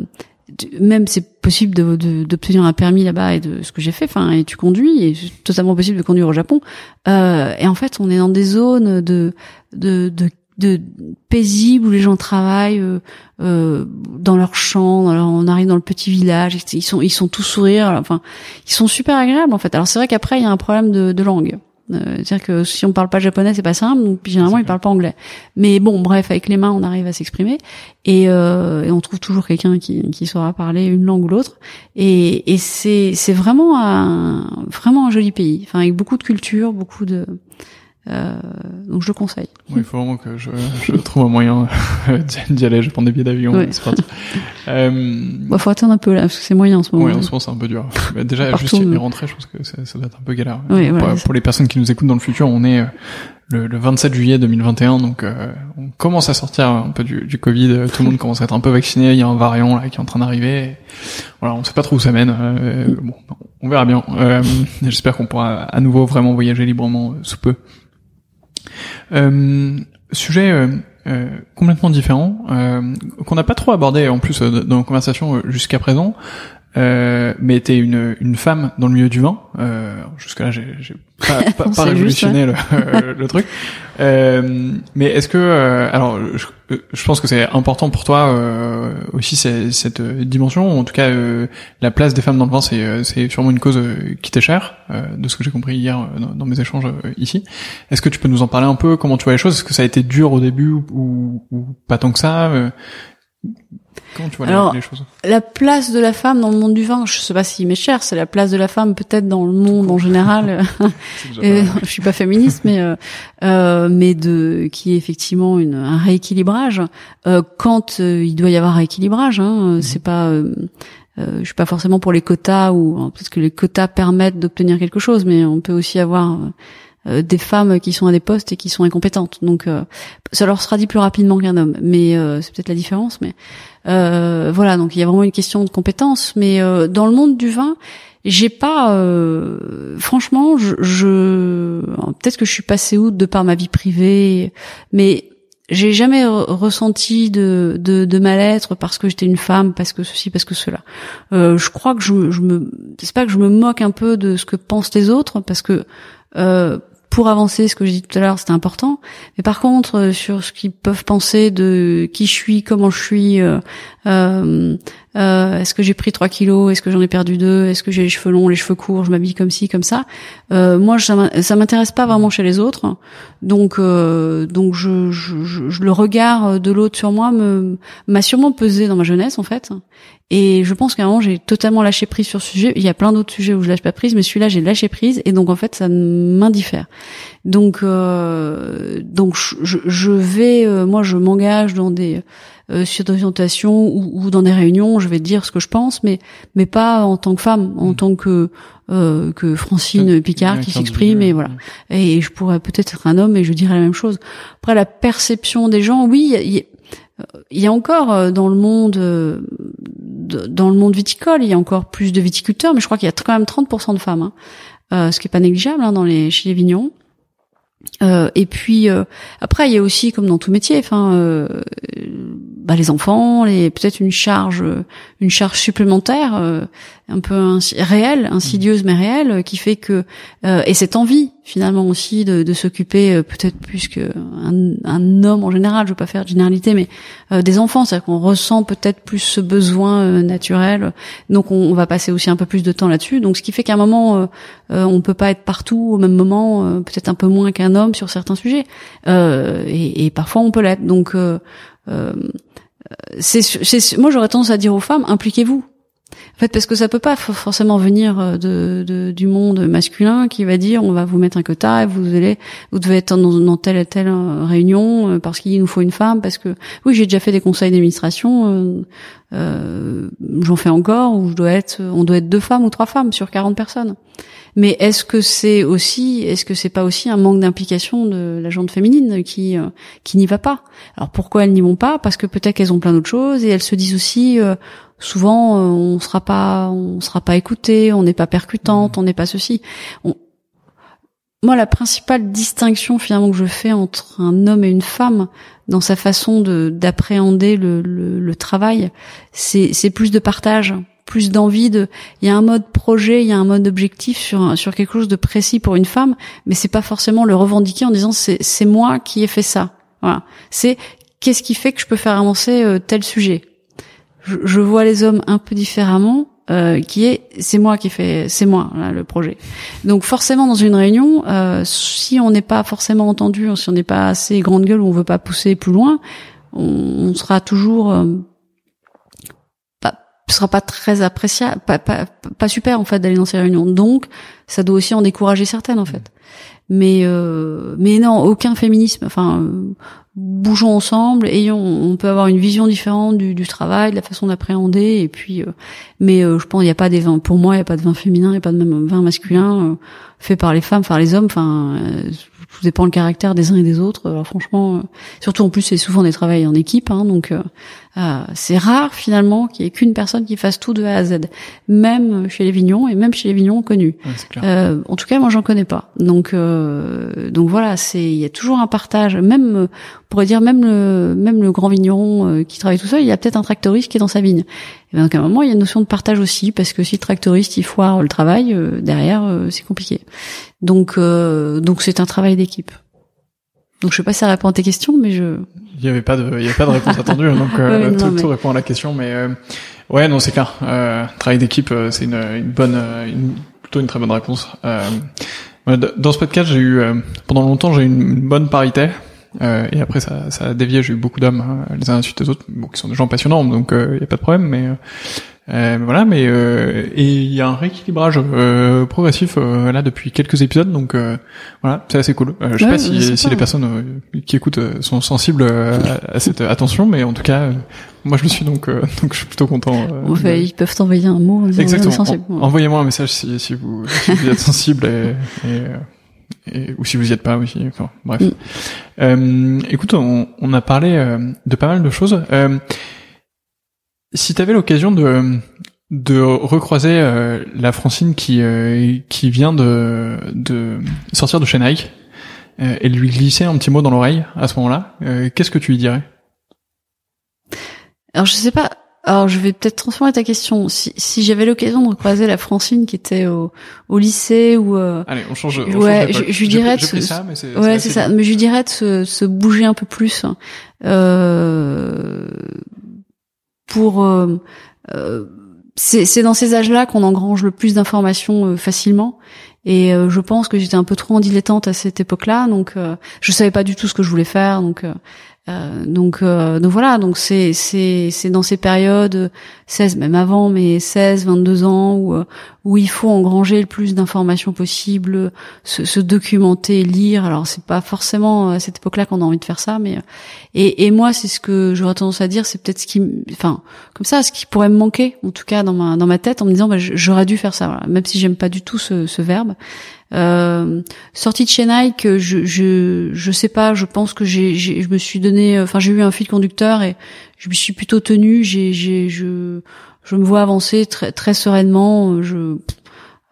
S2: même c'est possible d'obtenir de, un permis là-bas et de ce que j'ai fait. Enfin, et tu conduis et c'est totalement possible de conduire au Japon. Euh, et en fait, on est dans des zones de de, de de paisible où les gens travaillent euh, euh, dans leur champ. on arrive dans le petit village, ils sont ils sont tous sourires. Enfin, ils sont super agréables en fait. Alors c'est vrai qu'après il y a un problème de, de langue. Euh, C'est-à-dire que si on parle pas japonais, c'est pas simple. Donc généralement ils parlent pas anglais. Mais bon, bref, avec les mains on arrive à s'exprimer et, euh, et, on trouve toujours quelqu'un qui, qui saura parler une langue ou l'autre. Et, et c'est c'est vraiment un vraiment un joli pays. Enfin avec beaucoup de culture, beaucoup de euh, donc je le conseille.
S1: Oui, il faut vraiment que je, je trouve un moyen d'y aller. Je prends des billets d'avion. Ouais. C'est
S2: euh... bah, faut attendre un peu là parce que c'est moyen en ce moment.
S1: Oui, en ce moment c'est un peu dur. Déjà juste y rentrer, je pense que ça, ça doit être un peu galère. Oui, pour, pour, les personnes qui nous écoutent dans le futur, on est euh, le, le 27 juillet 2021, donc euh, on commence à sortir un peu du, du Covid. Tout le monde commence à être un peu vacciné. Il y a un variant là qui est en train d'arriver. Voilà, on sait pas trop où ça mène. Euh, bon, on verra bien. J'espère qu'on pourra à nouveau vraiment voyager librement sous peu. Euh, sujet euh, euh, complètement différent qu'on n'a pas trop abordé en plus dans nos conversations jusqu'à présent. Euh, mais était une, une femme dans le milieu du vin. Euh, Jusque-là, j'ai pas, pas, pas révolutionné le, le, truc. Euh, mais est-ce que, euh, alors, je, je, pense que c'est important pour toi euh, aussi cette dimension. En tout cas, la place des femmes dans le vin, c'est c'est sûrement une cause qui t'est chère, de ce que j'ai compris hier dans, dans, mes échanges ici. Est-ce que tu peux nous en parler un peu Comment tu vois les choses? Est-ce que ça a été dur au début ou, ou pas tant que ça? Comment tu vois
S2: Alors,
S1: les choses?
S2: La place de la femme dans le monde du vin, je sais pas si m'est cher, c'est la place de la femme peut-être dans le monde en général. je suis pas féministe, mais euh, euh, mais de qui est effectivement une, un rééquilibrage. Euh, quand euh, il doit y avoir rééquilibrage, hein, mhm. c'est pas euh, je suis pas forcément pour les quotas ou parce que les quotas permettent d'obtenir quelque chose, mais on peut aussi avoir euh, des femmes qui sont à des postes et qui sont incompétentes. Donc euh, ça leur sera dit plus rapidement qu'un homme, mais euh, c'est peut-être la différence. Mais voilà, donc il y a vraiment une question de compétence. Mais dans le monde du vin, j'ai pas, franchement, je, je peut-être que je suis passée outre de par ma vie privée, mais j'ai jamais ressenti de, de, de mal-être parce que j'étais une femme, parce que ceci, parce que cela. Euh, je crois que je, je me, c'est pas que je me moque un peu de ce que pensent les autres, parce que euh, pour avancer, ce que j'ai dit tout à l'heure, c'était important. Mais par contre, euh, sur ce qu'ils peuvent penser de qui je suis, comment je suis, euh, euh, euh, est-ce que j'ai pris 3 kilos, est-ce que j'en ai perdu deux, est-ce que j'ai les cheveux longs, les cheveux courts, je m'habille comme ci, comme ça. Euh, moi, ça m'intéresse pas vraiment chez les autres. Donc, donc je, je, je, le regard de l'autre sur moi m'a sûrement pesé dans ma jeunesse en fait. Et je pense qu'à un moment, j'ai totalement lâché prise sur ce sujet. Il y a plein d'autres sujets où je lâche pas prise, mais celui-là, j'ai lâché prise. Et donc, en fait, ça m'indiffère. Donc, euh, donc je, je vais, euh, moi, je m'engage dans des euh, sur d'orientation ou, ou, dans des réunions, je vais dire ce que je pense, mais mais pas en tant que femme, en mm. tant que euh, que Francine Picard qui s'exprime et voilà. Et je pourrais peut-être être un homme et je dirais la même chose. Après la perception des gens, oui, il y, il y a encore euh, dans le monde euh, dans le monde viticole, il y a encore plus de viticulteurs, mais je crois qu'il y a quand même 30% de femmes, hein. euh, ce qui est pas négligeable hein, dans les chez les vignons. et puis après, il y a aussi, comme dans tout métier, enfin, bah, les enfants, les peut-être une charge, une charge supplémentaire, euh, un peu réelle, insidieuse mais réelle, qui fait que euh, et cette envie finalement aussi de, de s'occuper euh, peut-être plus qu'un un homme en général, je veux pas faire de généralité, mais des enfants, c'est-à-dire qu'on ressent peut-être plus ce besoin naturel, donc on, on, va passer aussi un peu plus de temps là-dessus. Donc ce qui fait qu'à un moment, on peut pas être partout au même moment, peut-être un peu moins qu'un homme sur certains sujets, et, et, parfois on peut l'être. Donc euh, c'est, moi j'aurais tendance à dire aux femmes impliquez-vous en fait, parce que ça peut pas forcément venir euh, de, de, du monde masculin qui va dire on va vous mettre un quota et vous allez vous devez être dans, dans telle et telle euh, réunion parce qu'il nous faut une femme parce que oui j'ai déjà fait des conseils d'administration euh, j'en fais encore où je dois être on doit être deux femmes ou trois femmes sur 40 personnes. Mais est-ce que c'est aussi, est-ce que c'est pas aussi un manque d'implication de la gente féminine qui euh, qui n'y va pas? Alors pourquoi elles n'y vont pas? Parce que peut-être qu'elles ont plein d'autres choses et elles se disent aussi euh, souvent euh, on sera pas on sera pas écouté, on n'est pas percutante, on n'est pas ceci. Moi, la principale distinction finalement que je fais entre un homme et une femme dans sa façon de d'appréhender le, le, le travail, c'est c'est plus de partage plus d'envie de il y a un mode projet il y a un mode objectif sur sur quelque chose de précis pour une femme mais c'est pas forcément le revendiquer en disant c'est c'est moi qui ai fait ça. Voilà. C'est qu'est-ce qui fait que je peux faire avancer euh, tel sujet? Je, vois les hommes un peu différemment euh, qui est c'est moi qui fait c'est moi là, le projet donc forcément dans une réunion euh, si on n'est pas forcément entendu si on n'est pas assez grande gueule ou on veut pas pousser plus loin on, on sera toujours euh, ce sera pas très appréciable, pas, pas, pas super en fait d'aller dans ces réunions. Donc, ça doit aussi en décourager certaines en fait. Mais euh, mais non, aucun féminisme. Enfin, euh, bougeons ensemble, ayons, on peut avoir une vision différente du, du travail, de la façon d'appréhender. Et puis, euh, mais je pense il n'y a pas des vins. Pour moi, il n'y a pas de vin féminin, il n'y a pas de vin masculin fait par les femmes, par les hommes. Enfin, tout dépend le caractère des uns et des autres. Alors franchement, surtout en plus, c'est souvent des travails en équipe, hein, donc euh, c'est rare finalement qu'il y ait qu'une personne qui fasse tout de A à Z, même chez les Vignons et même chez les Vignons connus. euh, en tout cas, moi j'en connais pas. Donc euh, donc voilà, c'est il y a toujours un partage. Même on pourrait dire même le même le grand vigneron euh, qui travaille tout seul, il y a peut-être un tractoriste qui est dans sa vigne. Et donc à un moment, il y a une notion de partage aussi parce que si le tractoriste il foire le travail derrière, c'est compliqué. Donc donc c'est un travail d'équipe. Donc je sais pas si ça répond à tes questions, mais je.
S1: Il y avait pas de, il y avait pas de réponse attendue, hein, donc euh, tout, répond à la question, mais euh, ouais, non, c'est clair. Euh, travail d'équipe, euh, c'est une, une, bonne, une, plutôt une très bonne réponse. dans ce podcast, j'ai eu pendant longtemps, j'ai eu une, bonne parité. Et après ça, ça a dévié, j'ai eu beaucoup d'hommes les uns suite les autres, bon, qui sont des gens passionnants, donc il y a pas de problème, mais euh, voilà, mais euh, et il y a un rééquilibrage euh, progressif euh, là depuis quelques épisodes, donc euh, voilà, c'est assez cool. je sais pas si, si les personnes qui écoutent sont sensibles à, cette attention, mais en tout cas, moi je le suis donc donc je suis plutôt content.
S2: ils peuvent t'envoyer un mot. En
S1: Exactement. Envoyez-moi un message si, si vous si vous êtes sensible et, et, ou si vous y êtes pas aussi. Enfin, bref. Mm. écoute, on, on, a parlé de pas mal de choses. Si tu avais l'occasion de de recroiser euh, la Francine qui euh, qui vient de de sortir de chez Nike euh, et lui glisser un petit mot dans l'oreille à ce moment-là, qu'est-ce que tu lui dirais?
S2: Alors je sais pas. Alors je vais peut-être transformer ta question. Si, si j'avais l'occasion de recroiser la Francine qui était au, au lycée ou
S1: allez on change. On
S2: ouais, je, je, lui dirais de se, ça, mais c'est, ouais c'est ça. Mais je lui dirais de se, se bouger un peu plus. Euh, pour euh, euh, c'est dans ces âges-là qu'on engrange le plus d'informations euh, facilement. Et je pense que j'étais un peu trop en dilettante à cette époque-là, donc je savais pas du tout ce que je voulais faire. Donc euh, donc, euh, donc voilà, donc c'est c'est c'est dans ces périodes 16 même avant, mais 16, 22 ans où euh, où il faut engranger le plus d'informations possible, se, se, documenter, lire. Alors c'est pas forcément à cette époque-là qu'on a envie de faire ça, mais et et moi c'est ce que j'aurais tendance à dire, c'est peut-être ce qui, enfin comme ça, ce qui pourrait me manquer en tout cas dans ma dans ma tête en me disant bah, j'aurais dû faire ça, voilà. même si j'aime pas du tout ce, ce verbe. Euh, sortie de chez Nike, je, je je sais pas, je pense que j'ai je me suis donné, enfin j'ai eu un fil conducteur et je me suis plutôt tenu. J'ai j'ai je je me vois avancer très très sereinement. Je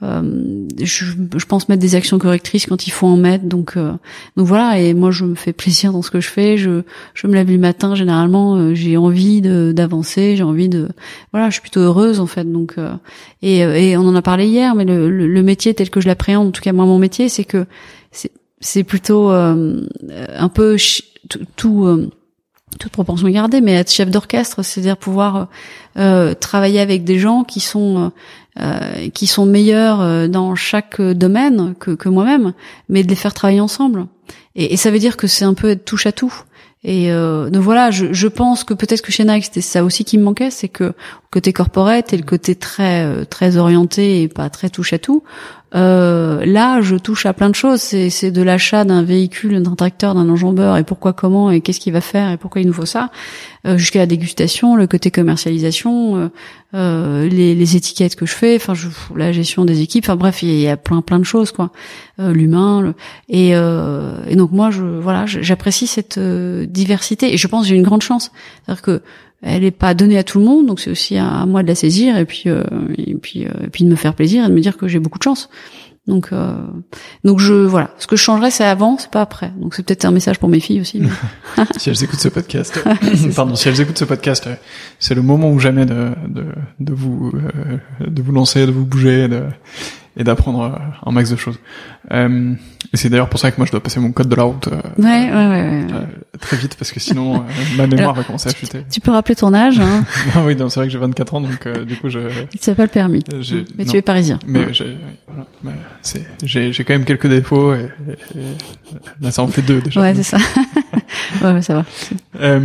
S2: euh, je, je, pense mettre des actions correctrices quand il faut en mettre. Donc, euh, donc voilà. Et moi, je me fais plaisir dans ce que je fais. Je, je me lève le matin. Généralement, euh, j'ai envie d'avancer. J'ai envie de, voilà, je suis plutôt heureuse en fait. Donc, et, et on en a parlé hier. Mais le, le, métier tel que je l'appréhende, en tout cas moi, mon métier, c'est que c'est, c'est plutôt un peu tout toute proportion gardée, mais être chef d'orchestre, c'est-à-dire pouvoir euh, travailler avec des gens qui sont euh, qui sont meilleurs euh, dans chaque domaine que, que moi-même, mais de les faire travailler ensemble. Et, et ça veut dire que c'est un peu être touche à tout. Et euh, donc voilà, je, je pense que peut-être que chez Nike c'était ça aussi qui me manquait, c'est que côté corporate et le côté très euh, très orienté et pas très touche à tout. Euh, là, je touche à plein de choses. C'est, c'est de l'achat d'un véhicule, d'un tracteur, d'un enjambeur et pourquoi, comment et qu'est-ce qu'il va faire et pourquoi il nous faut ça, euh, jusqu'à la dégustation, le côté commercialisation, euh, euh les, les, étiquettes que je fais, enfin, je, la gestion des équipes. Enfin bref, il y, a plein plein de choses quoi. Euh, l'humain et, et donc moi, je voilà, j'apprécie cette diversité et je pense que j'ai une grande chance, c'est-à-dire que elle est pas donnée à tout le monde, donc c'est aussi à, moi de la saisir et puis euh, et puis euh, et puis de me faire plaisir et de me dire que j'ai beaucoup de chance. Donc euh, donc je voilà, ce que je changerais c'est avant, c'est pas après. Donc c'est peut-être un message pour mes filles aussi.
S1: si elles écoutent ce podcast, pardon, si elles écoutent ce podcast, c'est le moment ou jamais de de, de vous de vous lancer, de vous bouger, de et d'apprendre euh, un max de choses. Euh, et c'est d'ailleurs pour ça que moi je dois passer mon code de la route euh,
S2: ouais, ouais, ouais,
S1: euh, très vite parce que sinon ma mémoire va commencer à chuter.
S2: Tu peux rappeler ton âge hein
S1: ah Oui, c'est vrai que j'ai 24 ans donc du coup je.
S2: Tu n'as pas le permis. Mais tu es parisien.
S1: Mais j'ai voilà, j'ai quand même quelques défauts et, là ça en fait deux déjà.
S2: Ouais, c'est ça. ouais, ça
S1: va.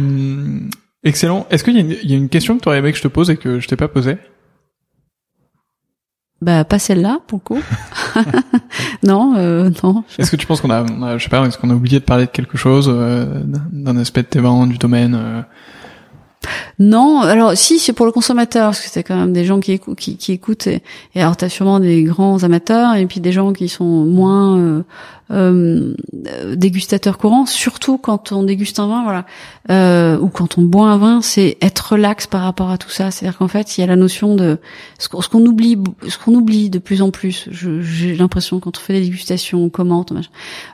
S1: excellent. Est-ce qu'il y, a une, il y a une question que tu aurais aimé que je te pose et que je t'ai pas posée?
S2: Bah pas celle-là pour le coup. non, euh, non.
S1: Est-ce que tu penses qu'on a, a, je sais pas, est-ce qu'on a oublié de parler de quelque chose, euh, d'un aspect de tes ventes, du domaine euh?
S2: Non, alors si c'est pour le consommateur, parce que c'est quand même des gens qui, écoutent, qui, qui écoutent, et, et alors t'as sûrement des grands amateurs et puis des gens qui sont moins euh, dégustateur courant, surtout quand on déguste un vin, voilà, euh, ou quand on boit un vin, c'est être relax par rapport à tout ça. C'est-à-dire qu'en fait, il y a la notion de ce qu'on oublie, ce qu'on oublie de plus en plus. J'ai l'impression quand on fait des dégustations, on commente,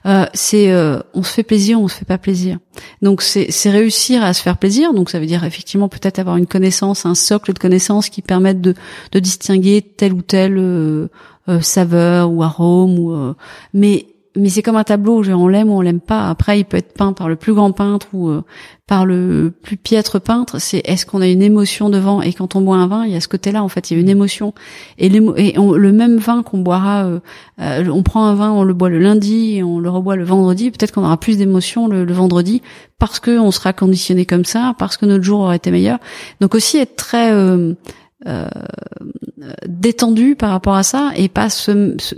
S2: euh, c'est euh, on se fait plaisir, on se fait pas plaisir. Donc c'est réussir à se faire plaisir. Donc ça veut dire effectivement peut-être avoir une connaissance, un socle de connaissances qui permettent de, de distinguer telle ou telle euh, euh, saveur ou arôme ou mais mais c'est comme un tableau, on l'aime ou on l'aime pas. Après, il peut être peint par le plus grand peintre ou euh, par le plus piètre peintre. C'est est-ce qu'on a une émotion devant? Et quand on boit un vin, il y a ce côté-là. En fait, il y a une émotion. Et, le même vin qu'on boira, euh, euh, on prend un vin, on le boit le lundi et on le reboit le vendredi. Peut-être qu'on aura plus d'émotion le, vendredi parce que on sera conditionné comme ça, parce que notre jour aurait été meilleur. Donc aussi être très euh, détendu par rapport à ça et pas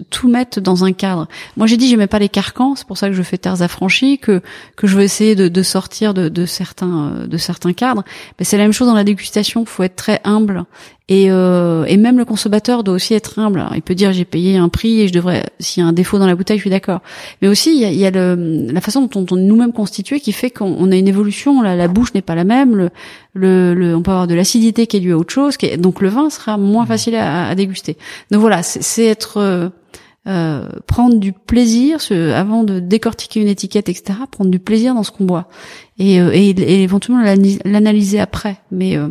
S2: tout mettre dans un cadre. Moi j'ai dit j'aimais pas les carcans, c'est pour ça que je fais terres affranchies, que que je veux essayer de, de sortir de, de certains de certains cadres. Mais c'est la même chose dans la dégustation, faut être très humble et, euh, et même le consommateur doit aussi être humble. il peut dire j'ai payé un prix et je devrais, s'il y a un défaut dans la bouteille, je suis d'accord. Mais aussi il y a, il y a le, la façon dont on, est nous-mêmes constitué qui fait qu'on a une évolution. La, la bouche n'est pas la même. Le, le, le, on peut avoir de l'acidité qui est due à autre chose. Qui donc le vin sera moins facile à, à déguster. Donc voilà, c'est être euh, euh, prendre du plaisir ce, avant de décortiquer une étiquette, etc. Prendre du plaisir dans ce qu'on boit et, euh, et, et, éventuellement l'analyser après. Mais euh,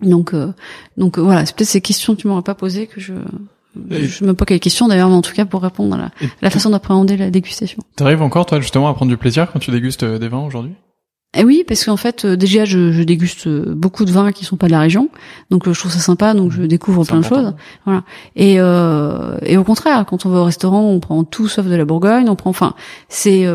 S2: donc, euh, donc euh, voilà, c'est peut-être ces questions que tu m'aurais pas posées que je. je sais même pas quelles questions d'ailleurs, mais en tout cas pour répondre à la, la façon d'appréhender la dégustation.
S1: T'arrives encore toi justement à prendre du plaisir quand tu dégustes euh, des vins aujourd'hui?
S2: Eh oui, parce qu'en fait, déjà, je, je, déguste beaucoup de vins qui sont pas de la région, donc je trouve ça sympa, donc je découvre plein de choses, voilà. Et, euh, et au contraire, quand on va au restaurant, on prend tout sauf de la Bourgogne, on prend, enfin, c'est,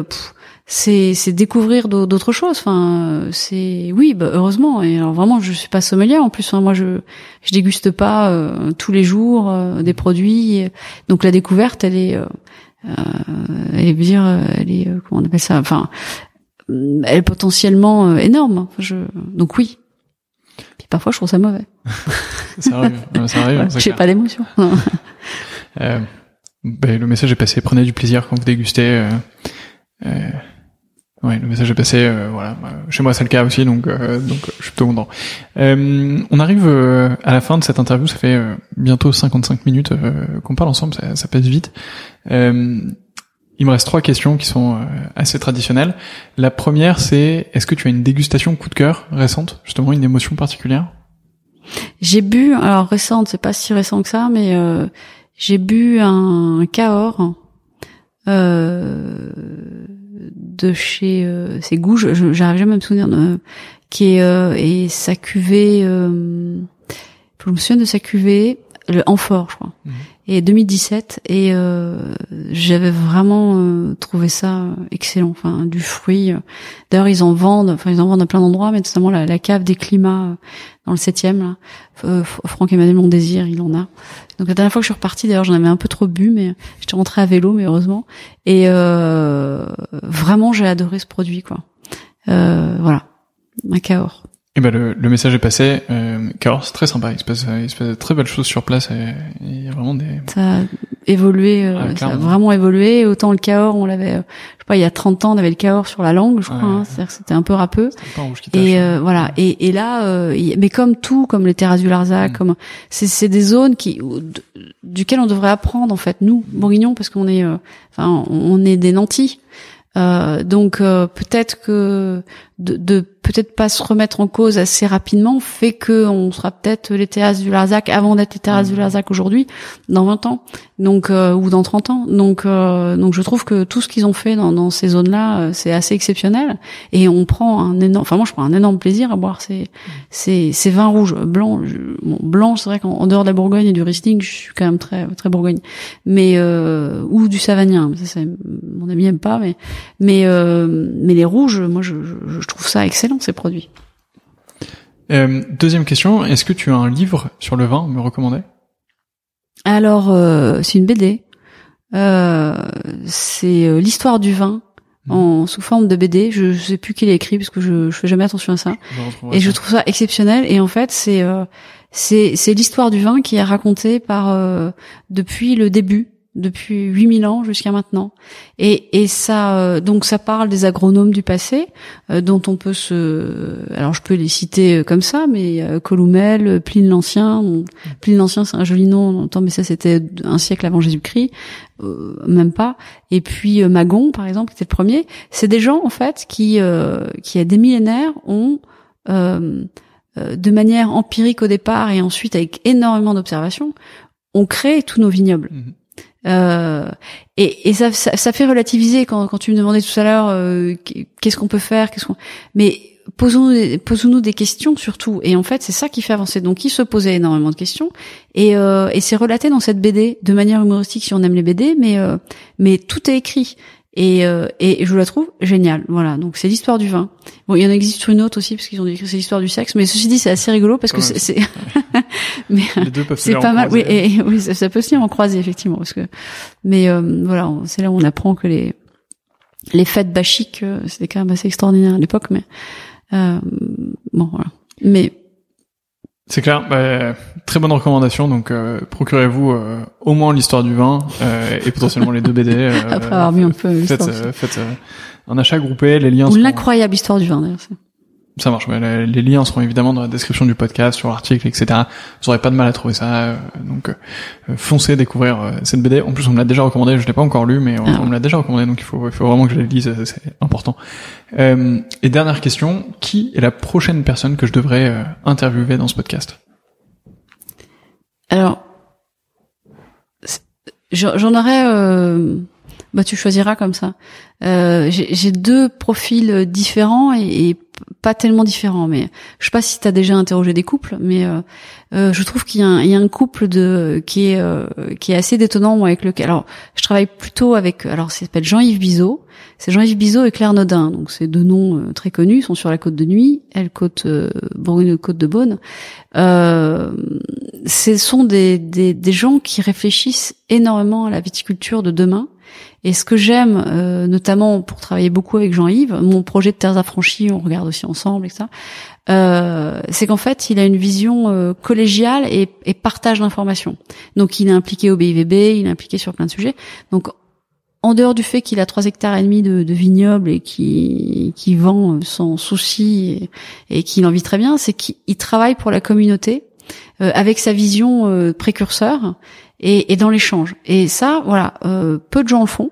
S2: c'est c'est découvrir d'autres choses. Enfin c'est oui bah, heureusement. Et alors vraiment je suis pas sommelier en plus hein, moi je je déguste pas euh, tous les jours euh, des produits. Donc la découverte elle est euh, elle est dire elle est comment on appelle ça? Enfin elle est potentiellement énorme. Je donc oui. Puis parfois je trouve ça mauvais.
S1: Ça arrive. Ça arrive
S2: j'ai pas d'émotion.
S1: Ben, le message est passé. Prenez du plaisir quand vous dégustez euh, Ouais, le message est passé. Euh, voilà, chez moi c'est le cas aussi, donc euh, donc je suis plutôt content. Euh, on arrive à la fin de cette interview. Ça fait bientôt 55 minutes qu'on parle ensemble. Ça, ça passe vite. il me reste trois questions qui sont assez traditionnelles. La première, c'est est-ce que tu as une dégustation coup de cœur récente, justement une émotion particulière?
S2: J'ai bu, alors récente, c'est pas si récent que ça, mais j'ai bu un Cahors. Euh, de chez euh, c'est Gouges, j'arrive jamais à me souvenir, de, qui est euh, et sa cuvée, euh, je me souviens de sa cuvée, le Amphore, je crois, mhm. Et 2017, et euh, j'avais vraiment euh, trouvé ça excellent, enfin du fruit. D'ailleurs, ils en vendent, enfin ils en vendent à plein d'endroits, mais notamment la, la cave des climats dans le septième, là. Franck Emmanuel Mon Désir, il en a. Donc la dernière fois que je suis repartie, d'ailleurs, j'en avais un peu trop bu, mais j'étais rentrée à vélo, mais heureusement. Et euh, vraiment, j'ai adoré ce produit, quoi. Euh, voilà, un Cahors.
S1: Et ben le, le, message est passé. Euh, Cahors, c'est très sympa. Il se passe, il se passe de très belles choses sur place. Il y a vraiment des.
S2: Ça a évolué, euh, ah, ça a vraiment évolué. Autant le Cahors, on l'avait, euh, je sais pas, il y a 30 ans, on avait le Cahors sur la langue, je crois. Hein, C'est-à-dire que c'était un peu râpeux. et euh, voilà. Et, et là, mais comme tout, comme les terrasses du Larzac, mm. comme c'est des zones qui duquel on devrait apprendre en fait nous bourguignons parce qu'on est enfin on est des nantis euh, donc peut-être que de, de peut-être pas se remettre en cause assez rapidement fait que on sera peut-être les terrasses du Larzac avant d'être les terrasses du mmh. Larzac aujourd'hui dans 20 ans donc euh, ou dans 30 ans donc euh, donc je trouve que tout ce qu'ils ont fait dans, dans ces zones là euh, c'est assez exceptionnel et on prend un énorme enfin moi je prends un énorme plaisir à boire ces ces, ces vins rouges blancs bon, blanc c'est vrai qu'en dehors de la Bourgogne et du Riesling je suis quand même très très Bourgogne mais ou du Savagnin ça, mon ami aime pas mais mais mais les rouges moi je, je, je trouve ça excellent ces produits.
S1: Euh, deuxième question, est-ce que tu as un livre sur le vin à me recommander?
S2: Alors, euh, c'est une BD. Euh, c'est l'histoire du vin mmh. en sous forme de BD. Je, sais plus qui l'a écrit parce que je, je fais jamais attention à ça. et je trouve ça exceptionnel. Et en fait, c'est c'est c'est l'histoire du vin qui est racontée par depuis le début depuis 8000 ans jusqu'à maintenant. Et, et ça, euh, donc ça parle des agronomes du passé, euh, dont on peut se, alors je peux les citer euh, comme ça, mais Coloumel, Pline l'Ancien, Pline l'Ancien c'est un joli nom, mais ça c'était un siècle avant Jésus-Christ, même pas. Et puis Magon par exemple, qui était le premier. C'est des gens en fait qui, qui a des millénaires ont de manière empirique au départ et ensuite avec énormément d'observations, ont créé tous nos vignobles. Mhm. Euh, et, et ça, ça, fait relativiser quand, quand tu me demandais tout à l'heure euh, qu'est-ce qu'on peut faire, qu'est-ce qu'on. Mais posons-nous des questions surtout. Et en fait, c'est ça qui fait avancer. Donc, il se posait énormément de questions et, euh, et c'est relaté dans cette BD de manière humoristique si on aime les BD, mais euh, mais tout est écrit. Et, euh, et je la trouve géniale. Voilà, donc c'est l'histoire du vin. Bon, il y en existe une autre aussi parce qu'ils ont écrit c'est l'histoire du sexe, mais ceci dit c'est assez rigolo parce que c'est mais c'est pas mal. Oui, et, oui, ça, peut aussi en croiser effectivement parce que mais euh, voilà, c'est là où on apprend que les les fêtes bachiques euh, c'était quand même assez extraordinaire à l'époque, mais euh, bon voilà. Mais
S1: c'est clair, bah, très bonne recommandation. Donc, euh, procurez-vous euh, au moins l'histoire du vin euh, et potentiellement les deux BD.
S2: Après avoir mis un peu.
S1: Faites, faites un achat groupé, les liens.
S2: Ou l'incroyable histoire du vin d'ailleurs.
S1: Ça marche. Mais les, liens seront évidemment dans la description du podcast, sur l'article, etc. Vous n'aurez pas de mal à trouver ça. Euh, donc, euh, foncez découvrir euh, cette BD. En plus, on me l'a déjà recommandé. Je l'ai pas encore lu, mais on, ah. me l'a déjà recommandé. Donc, il faut, il faut vraiment que je la lise. C'est important. et dernière question qui est la prochaine personne que je devrais interviewer dans ce podcast?
S2: Alors, j'en aurais. bah, tu choisiras comme ça. J'ai deux profils différents et, et pas tellement différent, mais je sais pas si tu as déjà interrogé des couples, mais euh, euh, je trouve qu'il y, a un couple de qui est euh, qui est assez détonnant moi avec lequel alors je travaille plutôt avec alors s'appelle Jean-Yves Bizot, c'est Jean-Yves Bizot et Claire Nodin, donc c'est deux noms très connus, ils sont sur la côte de Nuit, elle côte Bourgogne côte de Beaune. ce sont des gens qui réfléchissent énormément à la viticulture de demain et ce que j'aime, euh, notamment pour travailler beaucoup avec Jean-Yves, mon projet de Terres affranchies, on regarde aussi ensemble et ça, euh, c'est qu'en fait, il a une vision euh, collégiale et, et partage d'informations. Donc, il est impliqué au BIVB, il est impliqué sur plein de sujets. Donc, en dehors du fait qu'il a trois hectares et demi de, de vignobles et qui qui vend sans souci et, et qu'il en vit très bien, c'est qu'il travaille pour la communauté euh, avec sa vision euh, précurseur et, et dans l'échange. Et ça, voilà, euh, peu de gens le font.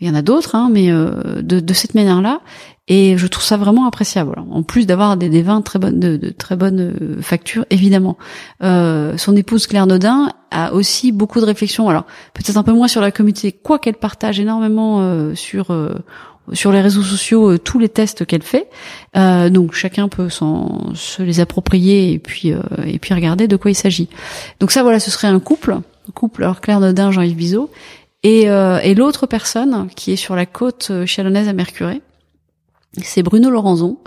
S2: Il y en a d'autres, hein, mais de, de cette manière-là. Et je trouve ça vraiment appréciable. En plus d'avoir des, des, vins très bonnes, de, de très bonnes factures, évidemment. Euh, son épouse Claire Nodin a aussi beaucoup de réflexions. Alors peut-être un peu moins sur la communauté, quoi qu'elle partage énormément euh, sur euh, sur les réseaux sociaux euh, tous les tests qu'elle fait. Euh, donc chacun peut se les approprier et puis et puis regarder de quoi il s'agit. Donc ça voilà, ce serait un couple, couple alors Claire Nodin, Jean-Yves Bizot, et, et l'autre personne qui est sur la côte chalonnaise à Mercurey c'est Bruno Laurenzon.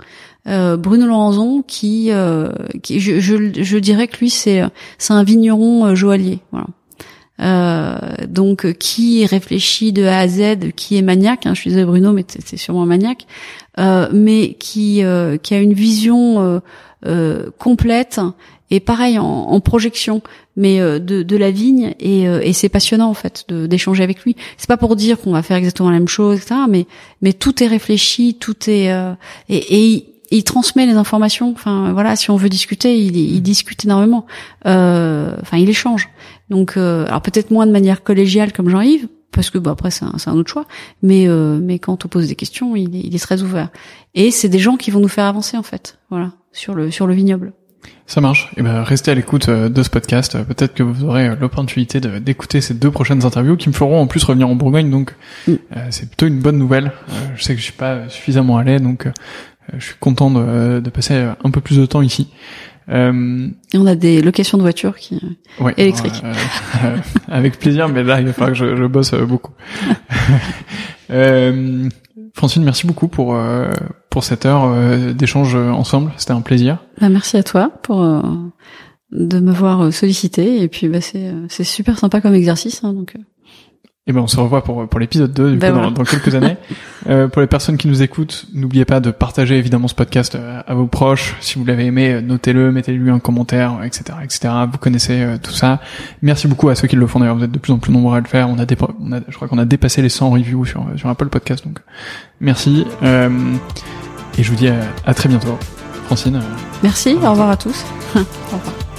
S2: Euh, Bruno Laurenzon qui, euh, qui je, je, je, dirais que lui c'est un vigneron euh, joaillier, voilà. Euh, donc qui réfléchit de A à Z, qui est maniaque. Hein, je disais Bruno, mais c'est sûrement maniaque, euh, mais qui qui a une vision complète et pareil en, en projection, mais euh, de, de, la vigne et, euh, et c'est passionnant en fait d'échanger avec lui. C'est pas pour dire qu'on va faire exactement la même chose, etc. Mais mais tout est réfléchi, tout est euh, et, et il, transmet les informations. Enfin voilà, si on veut discuter, il, il discute énormément. Enfin, il échange. Donc alors peut-être moins de manière collégiale comme Jean-Yves, parce que bah, après c'est un, un, autre choix mais mais quand on pose des questions il est, il est très ouvert et c'est des gens qui vont nous faire avancer en fait voilà sur le sur le vignoble
S1: ça marche. Et eh ben restez à l'écoute euh, de ce podcast. Euh, peut-être que vous aurez euh, l'opportunité d'écouter ces deux prochaines interviews qui me feront en plus revenir en Bourgogne. Donc mm. c'est plutôt une bonne nouvelle. je sais que je suis pas suffisamment allé, donc je suis content de, de, passer un peu plus de temps ici.
S2: Euh, et on a des locations de voitures qui ouais, électriques.
S1: avec plaisir, mais là il va falloir que je, je bosse beaucoup. euh, Francine, merci beaucoup pour euh, pour cette heure euh, d'échange ensemble. C'était un plaisir.
S2: Bah, merci à toi pour euh, de m'avoir sollicité et puis bah, c'est c'est super sympa comme exercice hein, donc.
S1: Et eh ben on se revoit pour pour l'épisode 2 du ben coup, dans, quelques années. Euh, pour les personnes qui nous écoutent, n'oubliez pas de partager évidemment ce podcast euh, à vos proches. Si vous l'avez aimé, euh, notez-le, mettez-lui un commentaire, etc., etc. Vous connaissez tout ça. Merci beaucoup à ceux qui le font. D'ailleurs, vous êtes de plus en plus nombreux à le faire. On a, on a je crois qu'on a dépassé les 100 reviews sur sur Apple Podcast. Donc merci. et je vous dis à, à très bientôt, Francine.
S2: Merci. Au revoir à tous. au revoir.